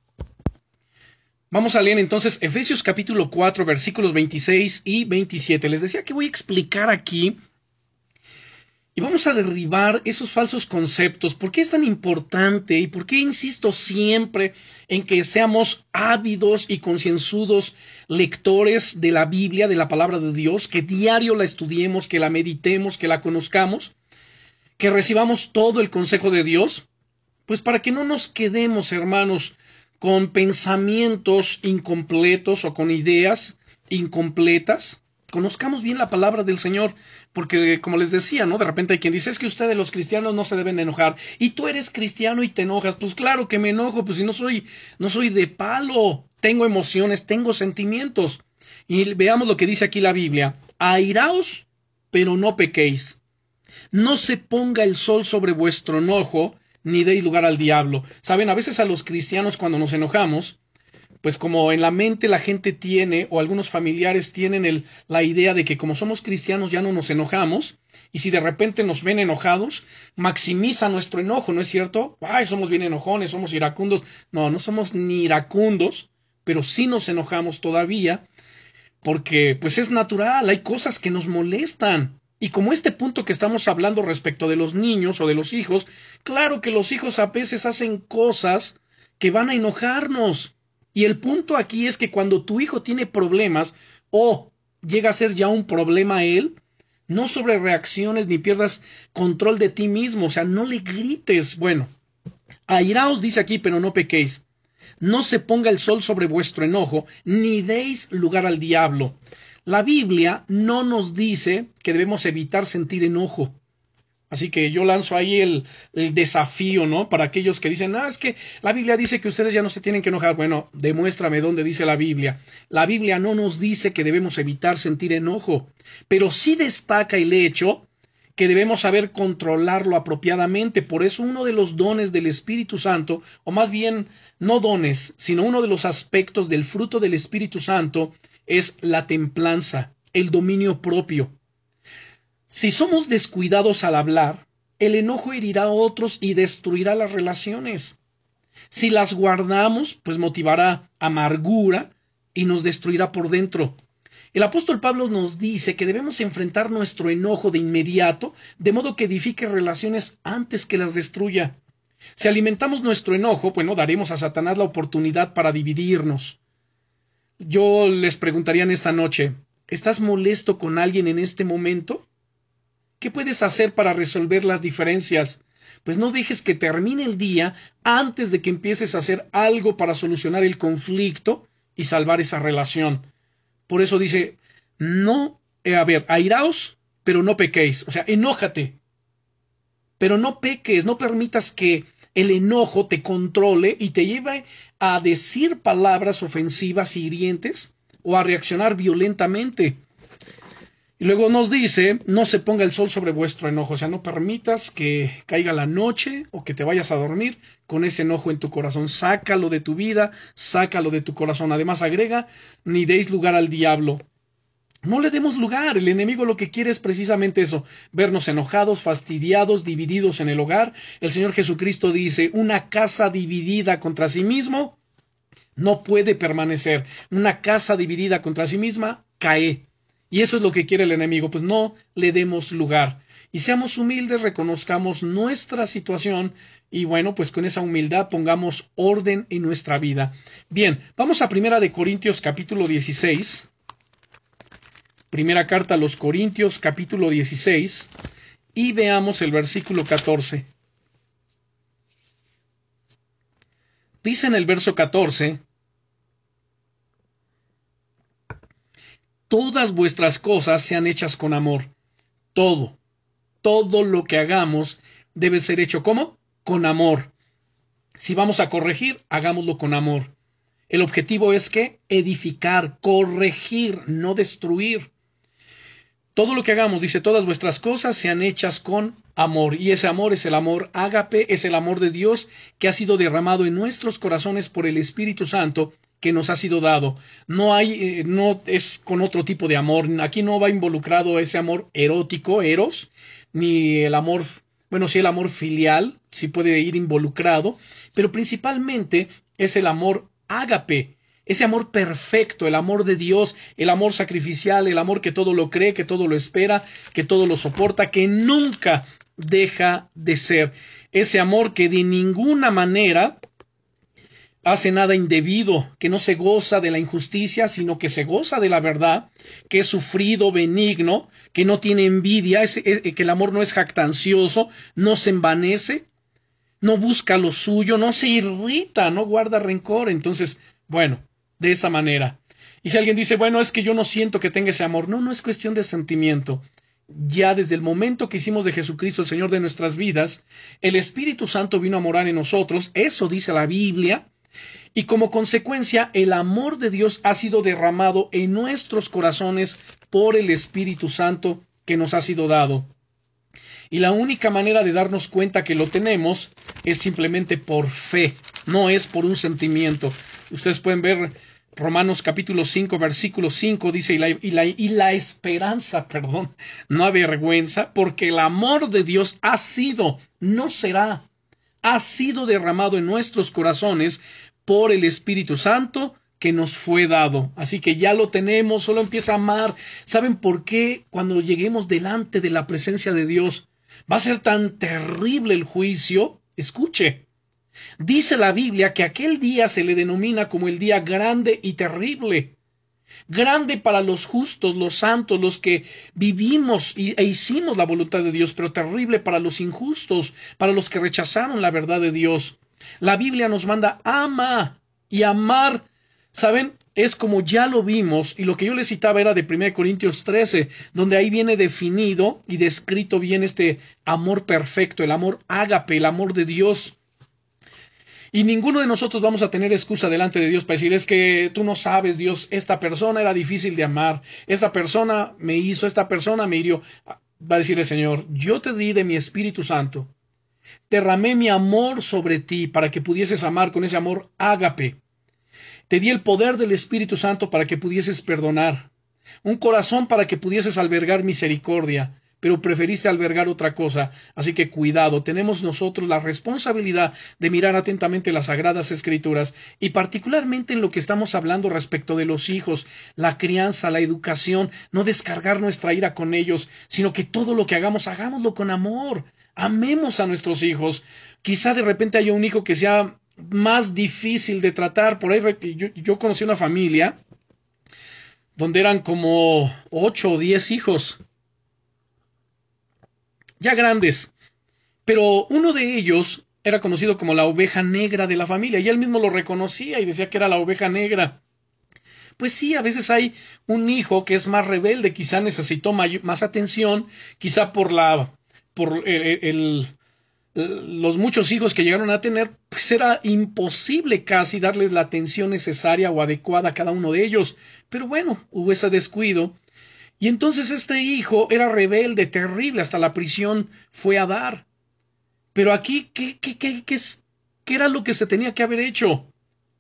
Vamos a leer entonces Efesios capítulo 4 versículos 26 y 27. Les decía que voy a explicar aquí y vamos a derribar esos falsos conceptos. ¿Por qué es tan importante y por qué insisto siempre en que seamos ávidos y concienzudos lectores de la Biblia, de la palabra de Dios, que diario la estudiemos, que la meditemos, que la conozcamos? que recibamos todo el consejo de Dios? Pues para que no nos quedemos, hermanos, con pensamientos incompletos o con ideas incompletas. Conozcamos bien la palabra del Señor, porque como les decía, ¿no? De repente hay quien dice, es que ustedes los cristianos no se deben enojar, y tú eres cristiano y te enojas, pues claro que me enojo, pues si no soy, no soy de palo, tengo emociones, tengo sentimientos. Y veamos lo que dice aquí la Biblia, airaos, pero no pequéis. No se ponga el sol sobre vuestro enojo, ni deis lugar al diablo. Saben, a veces a los cristianos cuando nos enojamos, pues como en la mente la gente tiene, o algunos familiares tienen el, la idea de que como somos cristianos ya no nos enojamos, y si de repente nos ven enojados, maximiza nuestro enojo, ¿no es cierto? Ay, somos bien enojones, somos iracundos. No, no somos ni iracundos, pero sí nos enojamos todavía, porque pues es natural, hay cosas que nos molestan. Y como este punto que estamos hablando respecto de los niños o de los hijos, claro que los hijos a veces hacen cosas que van a enojarnos. Y el punto aquí es que cuando tu hijo tiene problemas o llega a ser ya un problema él, no sobre reacciones ni pierdas control de ti mismo, o sea, no le grites. Bueno, airaos dice aquí, pero no pequéis. No se ponga el sol sobre vuestro enojo, ni deis lugar al diablo. La Biblia no nos dice que debemos evitar sentir enojo. Así que yo lanzo ahí el, desafío, ¿no? Para aquellos que dicen, ah, es que la Biblia dice que ustedes ya no se tienen que enojar. Bueno, demuéstrame dónde dice la Biblia. La Biblia no nos dice que debemos evitar sentir enojo, pero sí destaca el hecho que debemos saber controlarlo apropiadamente. Por eso uno de los dones del Espíritu Santo, o más bien no dones, sino uno de los aspectos del fruto del Espíritu Santo, es la templanza, el dominio propio. Si somos descuidados al hablar, el enojo herirá a otros y destruirá las relaciones. Si las guardamos, pues motivará amargura y nos destruirá por dentro. El apóstol Pablo nos dice que debemos enfrentar nuestro enojo de inmediato, de modo que edifique relaciones antes que las destruya. Si alimentamos nuestro enojo, pues no daremos a Satanás la oportunidad para dividirnos. Yo les preguntaría en esta noche, ¿estás molesto con alguien en este momento? ¿Qué puedes hacer para resolver las diferencias? Pues no dejes que termine el día antes de que empieces a hacer algo para solucionar el conflicto y salvar esa relación. Por eso dice, no, eh, a ver, airaos, pero no pequéis. O sea, enójate, pero no peques, no permitas que el enojo te controle y te lleve a decir palabras ofensivas y hirientes o a reaccionar violentamente. Y luego nos dice, no se ponga el sol sobre vuestro enojo, o sea, no permitas que caiga la noche o que te vayas a dormir con ese enojo en tu corazón, sácalo de tu vida, sácalo de tu corazón. Además agrega, ni deis lugar al diablo. No le demos lugar. El enemigo lo que quiere es precisamente eso, vernos enojados, fastidiados, divididos en el hogar. El Señor Jesucristo dice, una casa dividida contra sí mismo no puede permanecer. Una casa dividida contra sí misma cae. Y eso es lo que quiere el enemigo, pues no le demos lugar. Y seamos humildes, reconozcamos nuestra situación y bueno, pues con esa humildad pongamos orden en nuestra vida. Bien, vamos a Primera de Corintios capítulo 16. Primera carta a los Corintios capítulo 16 y veamos el versículo 14. Dice en el verso 14, todas vuestras cosas sean hechas con amor. Todo, todo lo que hagamos debe ser hecho como? Con amor. Si vamos a corregir, hagámoslo con amor. El objetivo es que edificar, corregir, no destruir. Todo lo que hagamos, dice, todas vuestras cosas sean hechas con amor. Y ese amor es el amor ágape, es el amor de Dios que ha sido derramado en nuestros corazones por el Espíritu Santo que nos ha sido dado. No hay, eh, no es con otro tipo de amor. Aquí no va involucrado ese amor erótico, eros, ni el amor, bueno, sí el amor filial, sí puede ir involucrado, pero principalmente es el amor ágape, ese amor perfecto, el amor de Dios, el amor sacrificial, el amor que todo lo cree, que todo lo espera, que todo lo soporta, que nunca deja de ser. Ese amor que de ninguna manera hace nada indebido, que no se goza de la injusticia, sino que se goza de la verdad, que es sufrido, benigno, que no tiene envidia, que el amor no es jactancioso, no se envanece, no busca lo suyo, no se irrita, no guarda rencor. Entonces, bueno, de esa manera. Y si alguien dice, bueno, es que yo no siento que tenga ese amor, no, no es cuestión de sentimiento. Ya desde el momento que hicimos de Jesucristo el Señor de nuestras vidas, el Espíritu Santo vino a morar en nosotros, eso dice la Biblia, y como consecuencia el amor de Dios ha sido derramado en nuestros corazones por el Espíritu Santo que nos ha sido dado. Y la única manera de darnos cuenta que lo tenemos es simplemente por fe, no es por un sentimiento. Ustedes pueden ver Romanos capítulo 5, versículo 5 dice, y la, y, la, y la, esperanza, perdón, no avergüenza, porque el amor de Dios ha sido, no será, ha sido derramado en nuestros corazones por el Espíritu Santo que nos fue dado. Así que ya lo tenemos, solo empieza a amar. ¿Saben por qué cuando lleguemos delante de la presencia de Dios va a ser tan terrible el juicio? Escuche. Dice la Biblia que aquel día se le denomina como el día grande y terrible. Grande para los justos, los santos, los que vivimos e hicimos la voluntad de Dios, pero terrible para los injustos, para los que rechazaron la verdad de Dios. La Biblia nos manda ama y amar. ¿Saben? Es como ya lo vimos, y lo que yo les citaba era de 1 Corintios 13, donde ahí viene definido y descrito bien este amor perfecto, el amor ágape, el amor de Dios. Y ninguno de nosotros vamos a tener excusa delante de Dios para decir es que tú no sabes, Dios, esta persona era difícil de amar, esta persona me hizo, esta persona me hirió. Va a decirle Señor, yo te di de mi Espíritu Santo derramé mi amor sobre ti para que pudieses amar con ese amor ágape. Te di el poder del Espíritu Santo para que pudieses perdonar, un corazón para que pudieses albergar misericordia, pero preferiste albergar otra cosa. Así que cuidado, tenemos nosotros la responsabilidad de mirar atentamente las sagradas escrituras y particularmente en lo que estamos hablando respecto de los hijos, la crianza, la educación, no descargar nuestra ira con ellos, sino que todo lo que hagamos, hagámoslo con amor, amemos a nuestros hijos. Quizá de repente haya un hijo que sea más difícil de tratar. Por ahí yo, conocí una familia donde eran como ocho o diez hijos, ya grandes, pero uno de ellos era conocido como la oveja negra de la familia, y él mismo lo reconocía y decía que era la oveja negra. Pues sí, a veces hay un hijo que es más rebelde, quizá necesitó más atención, quizá por la por el, los muchos hijos que llegaron a tener, pues era imposible casi darles la atención necesaria o adecuada a cada uno de ellos. Pero bueno, hubo ese descuido. Y entonces este hijo era rebelde, terrible, hasta la prisión fue a dar. Pero aquí, ¿qué, qué, qué, qué, qué era lo que se tenía que haber hecho?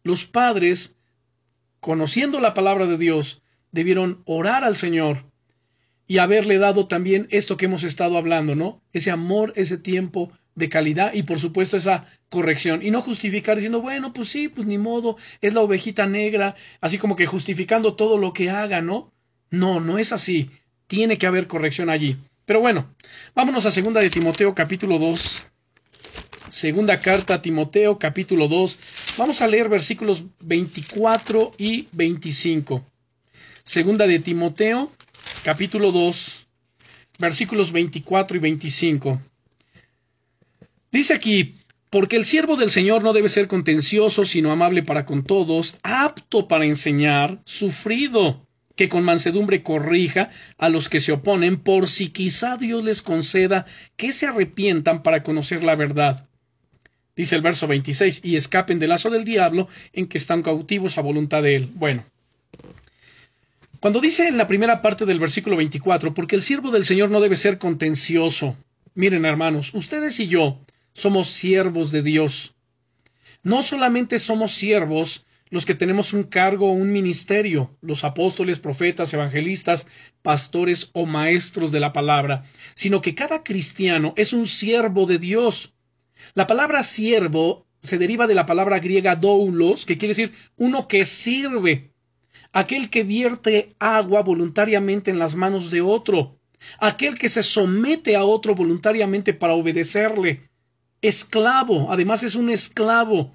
Los padres, conociendo la palabra de Dios, debieron orar al Señor y haberle dado también esto que hemos estado hablando, ¿no? Ese amor, ese tiempo de calidad y por supuesto esa corrección y no justificar diciendo, bueno, pues sí, pues ni modo, es la ovejita negra, así como que justificando todo lo que haga, ¿no? No, no es así. Tiene que haber corrección allí. Pero bueno, vámonos a segunda de Timoteo capítulo 2. Segunda carta a Timoteo capítulo 2. Vamos a leer versículos 24 y 25. Segunda de Timoteo capítulo 2, versículos 24 y 25. Dice aquí, porque el siervo del Señor no debe ser contencioso, sino amable para con todos, apto para enseñar, sufrido, que con mansedumbre corrija a los que se oponen, por si quizá Dios les conceda que se arrepientan para conocer la verdad. Dice el verso 26, y escapen del lazo del diablo en que están cautivos a voluntad de él. Bueno, cuando dice en la primera parte del versículo 24, porque el siervo del Señor no debe ser contencioso. Miren, hermanos, ustedes y yo somos siervos de Dios. No solamente somos siervos los que tenemos un cargo o un ministerio, los apóstoles, profetas, evangelistas, pastores o maestros de la palabra, sino que cada cristiano es un siervo de Dios. La palabra siervo se deriva de la palabra griega doulos, que quiere decir uno que sirve aquel que vierte agua voluntariamente en las manos de otro, aquel que se somete a otro voluntariamente para obedecerle, esclavo, además es un esclavo.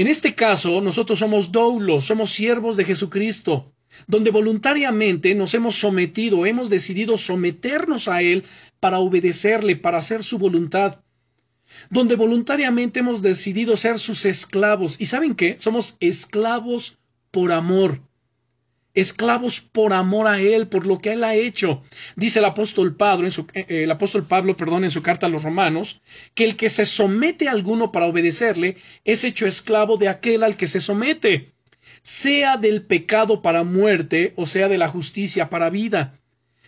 En este caso, nosotros somos doulos, somos siervos de Jesucristo, donde voluntariamente nos hemos sometido, hemos decidido someternos a Él para obedecerle, para hacer su voluntad donde voluntariamente hemos decidido ser sus esclavos. ¿Y saben qué? Somos esclavos por amor esclavos por amor a él, por lo que él ha hecho. Dice el apóstol Pablo en su, eh, eh, el apóstol Pablo, perdón, en su carta a los romanos, que el que se somete a alguno para obedecerle es hecho esclavo de aquel al que se somete, sea del pecado para muerte o sea de la justicia para vida.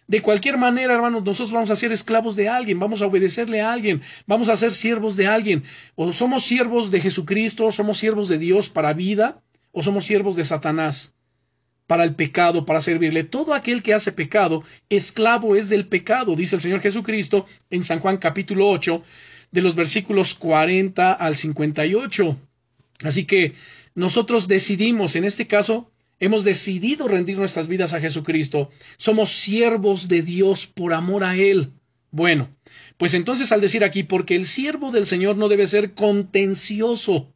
De cualquier manera, hermanos, nosotros vamos a ser esclavos de alguien, vamos a obedecerle a alguien, vamos a ser siervos de alguien. O somos siervos de Jesucristo, somos siervos de Dios para vida, o somos siervos de Satanás para el pecado, para servirle. Todo aquel que hace pecado, esclavo es del pecado, dice el Señor Jesucristo en San Juan capítulo 8, de los versículos 40 al 58. Así que nosotros decidimos, en este caso, hemos decidido rendir nuestras vidas a Jesucristo. Somos siervos de Dios por amor a Él. Bueno, pues entonces al decir aquí, porque el siervo del Señor no debe ser contencioso,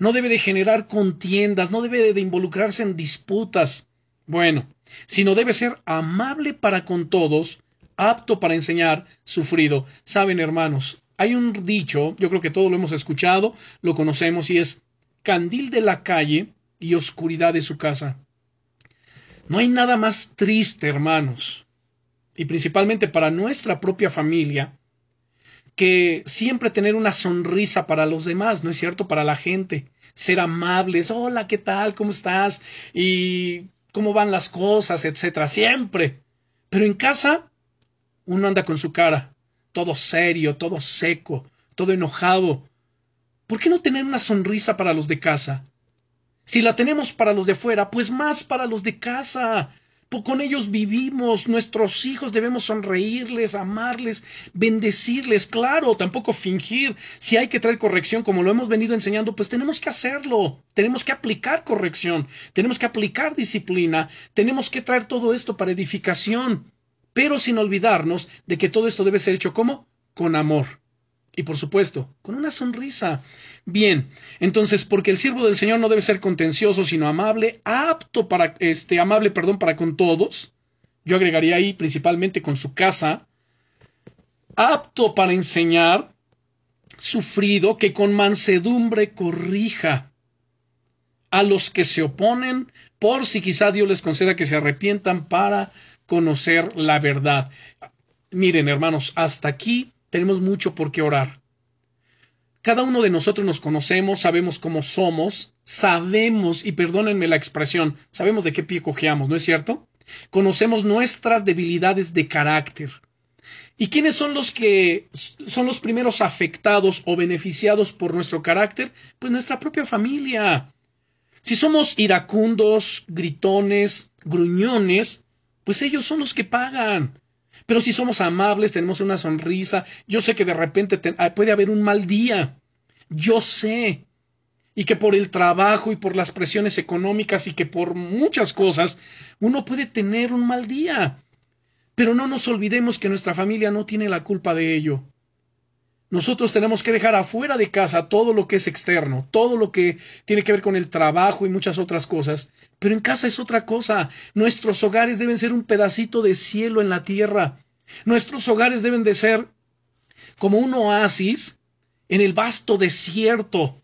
no debe de generar contiendas, no debe de involucrarse en disputas. Bueno, sino debe ser amable para con todos, apto para enseñar, sufrido. Saben, hermanos, hay un dicho, yo creo que todos lo hemos escuchado, lo conocemos, y es candil de la calle y oscuridad de su casa. No hay nada más triste, hermanos, y principalmente para nuestra propia familia, que siempre tener una sonrisa para los demás, ¿no es cierto? Para la gente, ser amables, hola, ¿qué tal? ¿Cómo estás? Y cómo van las cosas, etcétera, siempre. Pero en casa uno anda con su cara, todo serio, todo seco, todo enojado. ¿Por qué no tener una sonrisa para los de casa? Si la tenemos para los de fuera, pues más para los de casa con ellos vivimos, nuestros hijos debemos sonreírles, amarles, bendecirles, claro, tampoco fingir. Si hay que traer corrección, como lo hemos venido enseñando, pues tenemos que hacerlo, tenemos que aplicar corrección, tenemos que aplicar disciplina, tenemos que traer todo esto para edificación, pero sin olvidarnos de que todo esto debe ser hecho como con amor. Y por supuesto, con una sonrisa. Bien, entonces, porque el siervo del Señor no debe ser contencioso, sino amable, apto para, este, amable, perdón, para con todos. Yo agregaría ahí principalmente con su casa. Apto para enseñar, sufrido, que con mansedumbre corrija a los que se oponen, por si quizá Dios les conceda que se arrepientan para conocer la verdad. Miren, hermanos, hasta aquí tenemos mucho por qué orar. Cada uno de nosotros nos conocemos, sabemos cómo somos, sabemos, y perdónenme la expresión, sabemos de qué pie cojeamos, ¿no es cierto? Conocemos nuestras debilidades de carácter. ¿Y quiénes son los que son los primeros afectados o beneficiados por nuestro carácter? Pues nuestra propia familia. Si somos iracundos, gritones, gruñones, pues ellos son los que pagan. Pero si somos amables, tenemos una sonrisa, yo sé que de repente ah, puede haber un mal día. Yo sé. Y que por el trabajo y por las presiones económicas y que por muchas cosas uno puede tener un mal día. Pero no nos olvidemos que nuestra familia no tiene la culpa de ello. Nosotros tenemos que dejar afuera de casa todo lo que es externo, todo lo que tiene que ver con el trabajo y muchas otras cosas. Pero en casa es otra cosa. Nuestros hogares deben ser un pedacito de cielo en la tierra. Nuestros hogares deben de ser como un oasis en el vasto desierto.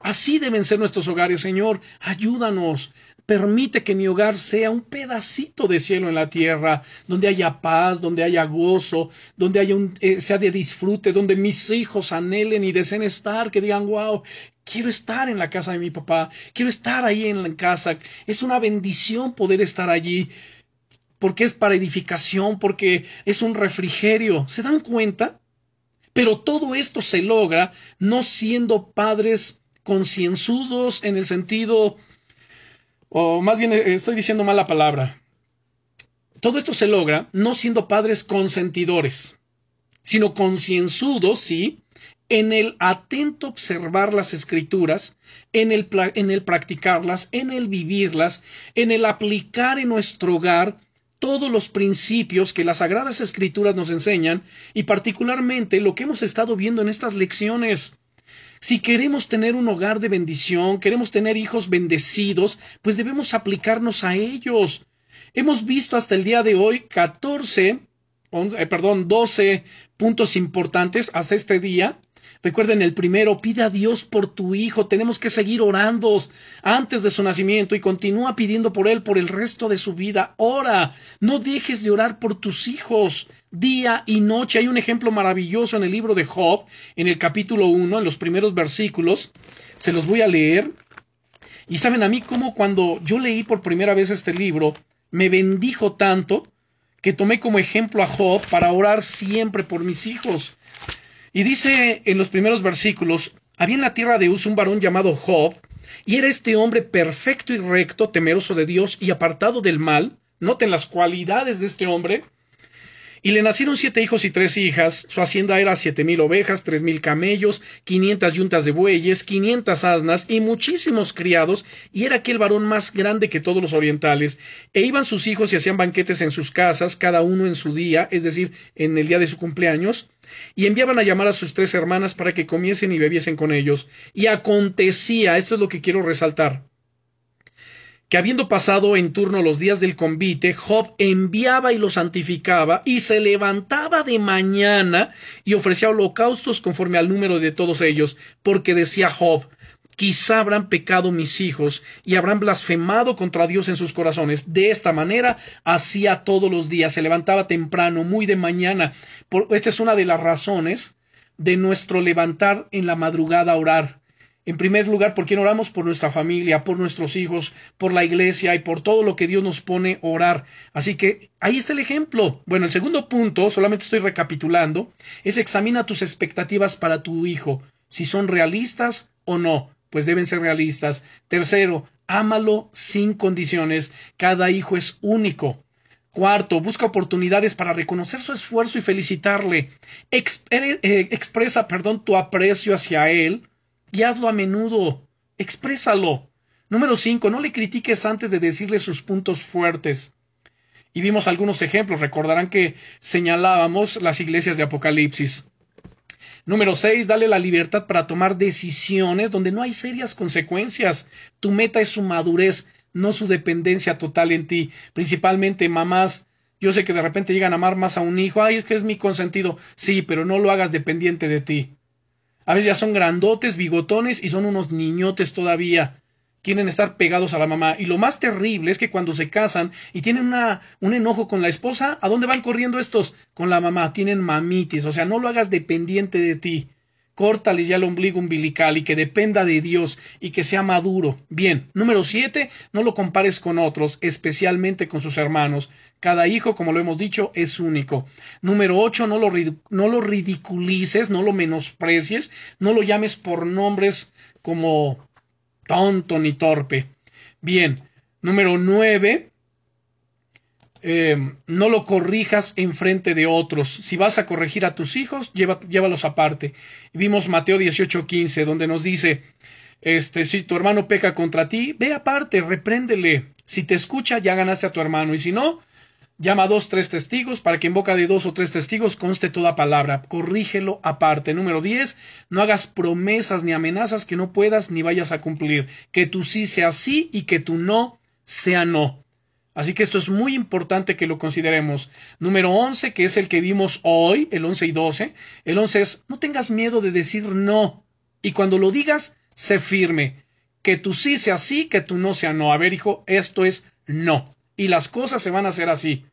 Así deben ser nuestros hogares, Señor. Ayúdanos. Permite que mi hogar sea un pedacito de cielo en la tierra, donde haya paz, donde haya gozo, donde haya un, eh, sea de disfrute, donde mis hijos anhelen y deseen estar, que digan, wow, quiero estar en la casa de mi papá, quiero estar ahí en la casa. Es una bendición poder estar allí, porque es para edificación, porque es un refrigerio. ¿Se dan cuenta? Pero todo esto se logra no siendo padres concienzudos en el sentido o más bien eh, estoy diciendo mala palabra. Todo esto se logra no siendo padres consentidores, sino concienzudos, sí, en el atento observar las escrituras, en el, en el practicarlas, en el vivirlas, en el aplicar en nuestro hogar todos los principios que las sagradas escrituras nos enseñan y particularmente lo que hemos estado viendo en estas lecciones. Si queremos tener un hogar de bendición, queremos tener hijos bendecidos, pues debemos aplicarnos a ellos. Hemos visto hasta el día de hoy 14, eh, perdón, 12 puntos importantes hasta este día Recuerden el primero, pide a Dios por tu hijo. Tenemos que seguir orando antes de su nacimiento y continúa pidiendo por él por el resto de su vida. Ora, no dejes de orar por tus hijos día y noche. Hay un ejemplo maravilloso en el libro de Job, en el capítulo 1, en los primeros versículos. Se los voy a leer. Y saben a mí cómo cuando yo leí por primera vez este libro, me bendijo tanto que tomé como ejemplo a Job para orar siempre por mis hijos. Y dice en los primeros versículos, había en la tierra de Uz un varón llamado Job, y era este hombre perfecto y recto, temeroso de Dios y apartado del mal. Noten las cualidades de este hombre. Y le nacieron siete hijos y tres hijas. Su hacienda era siete mil ovejas, tres mil camellos, quinientas yuntas de bueyes, quinientas asnas y muchísimos criados. Y era aquel varón más grande que todos los orientales. E iban sus hijos y hacían banquetes en sus casas, cada uno en su día, es decir, en el día de su cumpleaños. Y enviaban a llamar a sus tres hermanas para que comiesen y bebiesen con ellos. Y acontecía, esto es lo que quiero resaltar que habiendo pasado en turno los días del convite, Job enviaba y lo santificaba, y se levantaba de mañana y ofrecía holocaustos conforme al número de todos ellos, porque decía Job, quizá habrán pecado mis hijos y habrán blasfemado contra Dios en sus corazones. De esta manera hacía todos los días, se levantaba temprano, muy de mañana. esta es una de las razones de nuestro levantar en la madrugada a orar en primer lugar, ¿por quién oramos? Por nuestra familia, por nuestros hijos, por la iglesia y por todo lo que Dios nos pone a orar. Así que ahí está el ejemplo. Bueno, el segundo punto, solamente estoy recapitulando, es examina tus expectativas para tu hijo, si son realistas o no, pues deben ser realistas. Tercero, ámalo sin condiciones. Cada hijo es único. Cuarto, busca oportunidades para reconocer su esfuerzo y felicitarle. Eh, expresa, perdón, tu aprecio hacia él y hazlo a menudo. Exprésalo. Número 5. No le critiques antes de decirle sus puntos fuertes. Y vimos algunos ejemplos. Recordarán que señalábamos las iglesias de Apocalipsis. Número 6. Dale la libertad para tomar decisiones donde no hay serias consecuencias. Tu meta es su madurez, no su dependencia total en ti. Principalmente mamás. Yo sé que de repente llegan a amar más a un hijo. Ay, es que es mi consentido. Sí, pero no lo hagas dependiente de ti. A veces ya son grandotes, bigotones y son unos niñotes todavía. Quieren estar pegados a la mamá. Y lo más terrible es que cuando se casan y tienen una, un enojo con la esposa, ¿a dónde van corriendo estos? Con la mamá. Tienen mamitis. O sea, no lo hagas dependiente de ti. Córtales ya el ombligo umbilical y que dependa de Dios y que sea maduro. Bien. Número siete, no lo compares con otros, especialmente con sus hermanos. Cada hijo, como lo hemos dicho, es único. Número ocho, no lo, no lo ridiculices, no lo menosprecies, no lo llames por nombres como tonto ni torpe. Bien. Número nueve, eh, no lo corrijas en frente de otros. Si vas a corregir a tus hijos, llévalos aparte. Vimos Mateo 18:15, donde nos dice, este, si tu hermano peca contra ti, ve aparte, repréndele. Si te escucha, ya ganaste a tu hermano. Y si no, llama a dos, tres testigos para que en boca de dos o tres testigos conste toda palabra. Corrígelo aparte. Número 10. No hagas promesas ni amenazas que no puedas ni vayas a cumplir. Que tu sí sea sí y que tu no sea no. Así que esto es muy importante que lo consideremos. Número 11, que es el que vimos hoy, el 11 y 12. El 11 es, no tengas miedo de decir no. Y cuando lo digas, sé firme. Que tu sí sea sí, que tu no sea no. A ver, hijo, esto es no. Y las cosas se van a hacer así.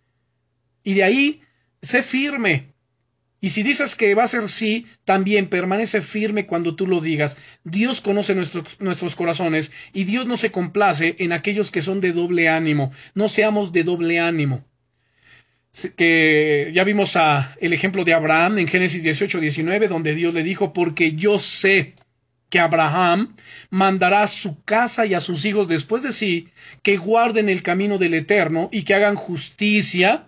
Y de ahí, sé firme. Y si dices que va a ser sí, también permanece firme cuando tú lo digas. Dios conoce nuestros, nuestros corazones y Dios no se complace en aquellos que son de doble ánimo. No seamos de doble ánimo. Que ya vimos a el ejemplo de Abraham en Génesis 18, 19, donde Dios le dijo, porque yo sé que Abraham mandará a su casa y a sus hijos después de sí que guarden el camino del Eterno y que hagan justicia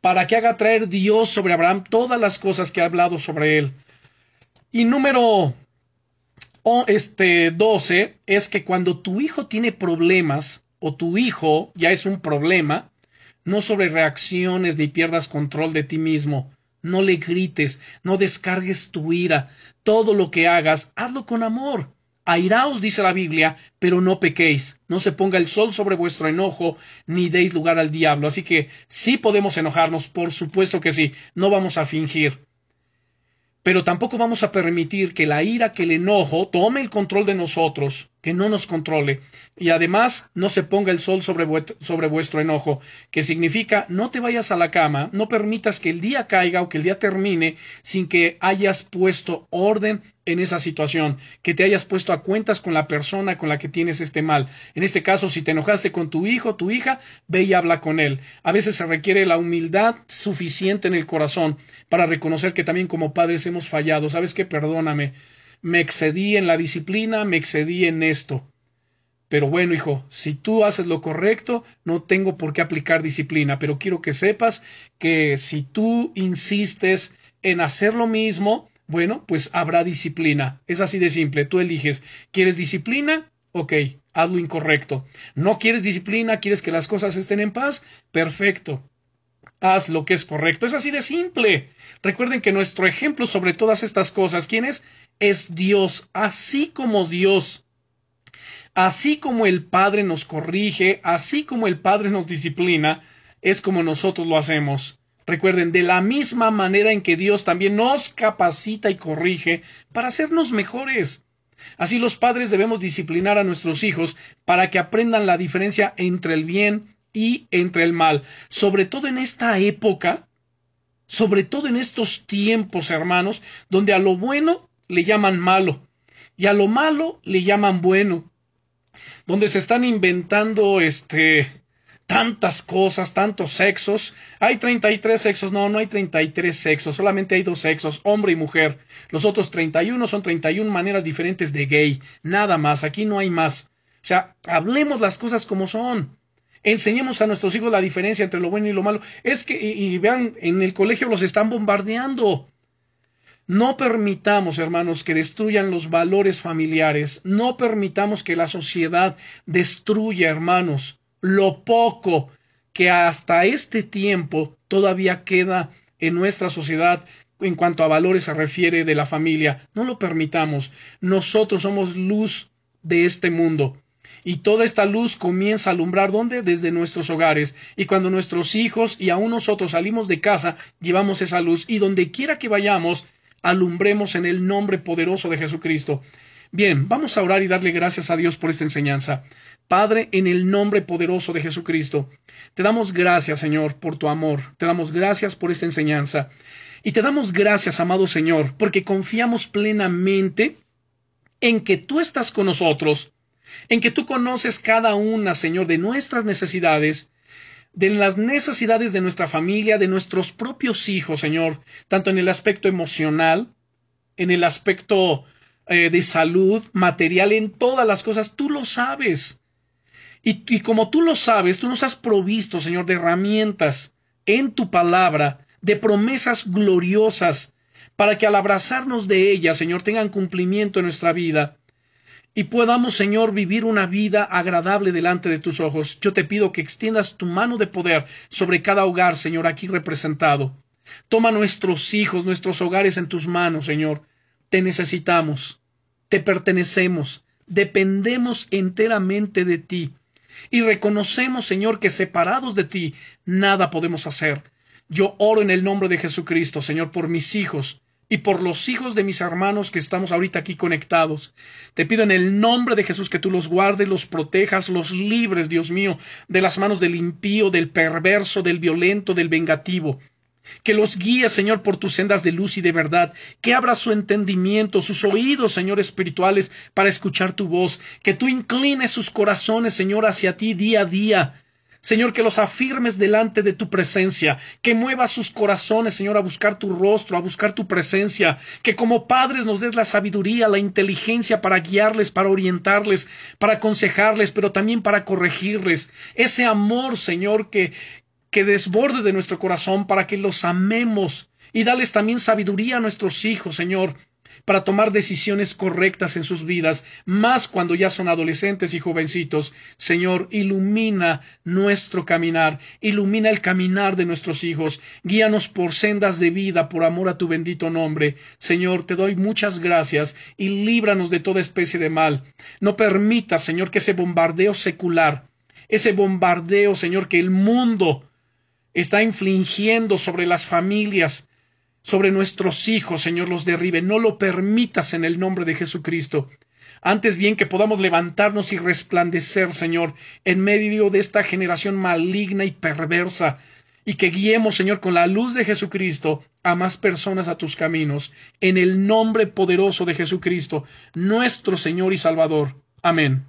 para que haga traer Dios sobre Abraham todas las cosas que ha hablado sobre él. Y número este 12 es que cuando tu hijo tiene problemas o tu hijo ya es un problema, no sobre reacciones ni pierdas control de ti mismo. No le grites, no descargues tu ira. Todo lo que hagas, hazlo con amor. Airaos, dice la Biblia, pero no pequéis. No se ponga el sol sobre vuestro enojo, ni deis lugar al diablo. Así que sí podemos enojarnos, por supuesto que sí. No vamos a fingir. Pero tampoco vamos a permitir que la ira, que el enojo tome el control de nosotros que no nos controle y además no se ponga el sol sobre, sobre, vuestro enojo, que significa no te vayas a la cama, no permitas que el día caiga o que el día termine sin que hayas puesto orden en esa situación, que te hayas puesto a cuentas con la persona con la que tienes este mal. En este caso, si te enojaste con tu hijo, tu hija, ve y habla con él. A veces se requiere la humildad suficiente en el corazón para reconocer que también como padres hemos fallado. ¿Sabes qué? Perdóname me excedí en la disciplina, me excedí en esto. Pero bueno, hijo, si tú haces lo correcto, no tengo por qué aplicar disciplina, pero quiero que sepas que si tú insistes en hacer lo mismo, bueno, pues habrá disciplina. Es así de simple, tú eliges. ¿Quieres disciplina? Ok, haz lo incorrecto. ¿No quieres disciplina? ¿Quieres que las cosas estén en paz? Perfecto haz lo que es correcto. Es así de simple. Recuerden que nuestro ejemplo sobre todas estas cosas, ¿quién es? Es Dios, así como Dios. Así como el Padre nos corrige, así como el Padre nos disciplina, es como nosotros lo hacemos. Recuerden, de la misma manera en que Dios también nos capacita y corrige para hacernos mejores. Así los padres debemos disciplinar a nuestros hijos para que aprendan la diferencia entre el bien y entre el mal. Sobre todo en esta época, sobre todo en estos tiempos, hermanos, donde a lo bueno le llaman malo y a lo malo le llaman bueno, donde se están inventando este tantas cosas, tantos sexos. Hay 33 sexos, no, no hay 33 sexos, solamente hay dos sexos, hombre y mujer. Los otros 31 son 31 maneras diferentes de gay, nada más, aquí no hay más. O sea, hablemos las cosas como son. Enseñemos a nuestros hijos la diferencia entre lo bueno y lo malo. Es que, y, vean, en el colegio los están bombardeando. No permitamos, hermanos, que destruyan los valores familiares. No permitamos que la sociedad destruya, hermanos, lo poco que hasta este tiempo todavía queda en nuestra sociedad en cuanto a valores se refiere de la familia. No lo permitamos. Nosotros somos luz de este mundo. Y toda esta luz comienza a alumbrar ¿dónde? Desde nuestros hogares. Y cuando nuestros hijos y aún nosotros salimos de casa, llevamos esa luz y donde quiera que vayamos, alumbremos en el nombre poderoso de Jesucristo. Bien, vamos a orar y darle gracias a Dios por esta enseñanza. Padre, en el nombre poderoso de Jesucristo, te damos gracias, Señor, por tu amor. Te damos gracias por esta enseñanza. Y te damos gracias, amado Señor, porque confiamos plenamente en que tú estás con nosotros en que tú conoces cada una, Señor, de nuestras necesidades, de las necesidades de nuestra familia, de nuestros propios hijos, Señor, tanto en el aspecto emocional, en el aspecto eh, de salud, material, en todas las cosas, tú lo sabes. Y, y como tú lo sabes, tú nos has provisto, Señor, de herramientas en tu palabra, de promesas gloriosas, para que al abrazarnos de ellas, Señor, tengan cumplimiento en nuestra vida y podamos, Señor, vivir una vida agradable delante de tus ojos. Yo te pido que extiendas tu mano de poder sobre cada hogar, Señor, aquí representado. Toma nuestros hijos, nuestros hogares en tus manos, Señor. Te necesitamos, te pertenecemos, dependemos enteramente de ti. Y reconocemos, Señor, que separados de ti nada podemos hacer. Yo oro en el nombre de Jesucristo, Señor, por mis hijos, y por los hijos de mis hermanos que estamos ahorita aquí conectados. Te pido en el nombre de Jesús que tú los guardes, los protejas, los libres, Dios mío, de las manos del impío, del perverso, del violento, del vengativo. Que los guíes, Señor, por tus sendas de luz y de verdad. Que abra su entendimiento, sus oídos, Señor, espirituales, para escuchar tu voz. Que tú inclines sus corazones, Señor, hacia ti día a día. Señor, que los afirmes delante de tu presencia, que muevas sus corazones, Señor, a buscar tu rostro, a buscar tu presencia, que como padres nos des la sabiduría, la inteligencia para guiarles, para orientarles, para aconsejarles, pero también para corregirles. Ese amor, Señor, que, que desborde de nuestro corazón para que los amemos y dales también sabiduría a nuestros hijos, Señor, para tomar decisiones correctas en sus vidas, más cuando ya son adolescentes y jovencitos. Señor, ilumina nuestro caminar, ilumina el caminar de nuestros hijos, guíanos por sendas de vida, por amor a tu bendito nombre. Señor, te doy muchas gracias y líbranos de toda especie de mal. No permita, Señor, que ese bombardeo secular, ese bombardeo, Señor, que el mundo está infligiendo sobre las familias, sobre nuestros hijos, Señor, los derribe. No lo permitas en el nombre de Jesucristo. Antes bien que podamos levantarnos y resplandecer, Señor, en medio de esta generación maligna y perversa, y que guiemos, Señor, con la luz de Jesucristo a más personas a tus caminos, en el nombre poderoso de Jesucristo, nuestro Señor y Salvador. Amén.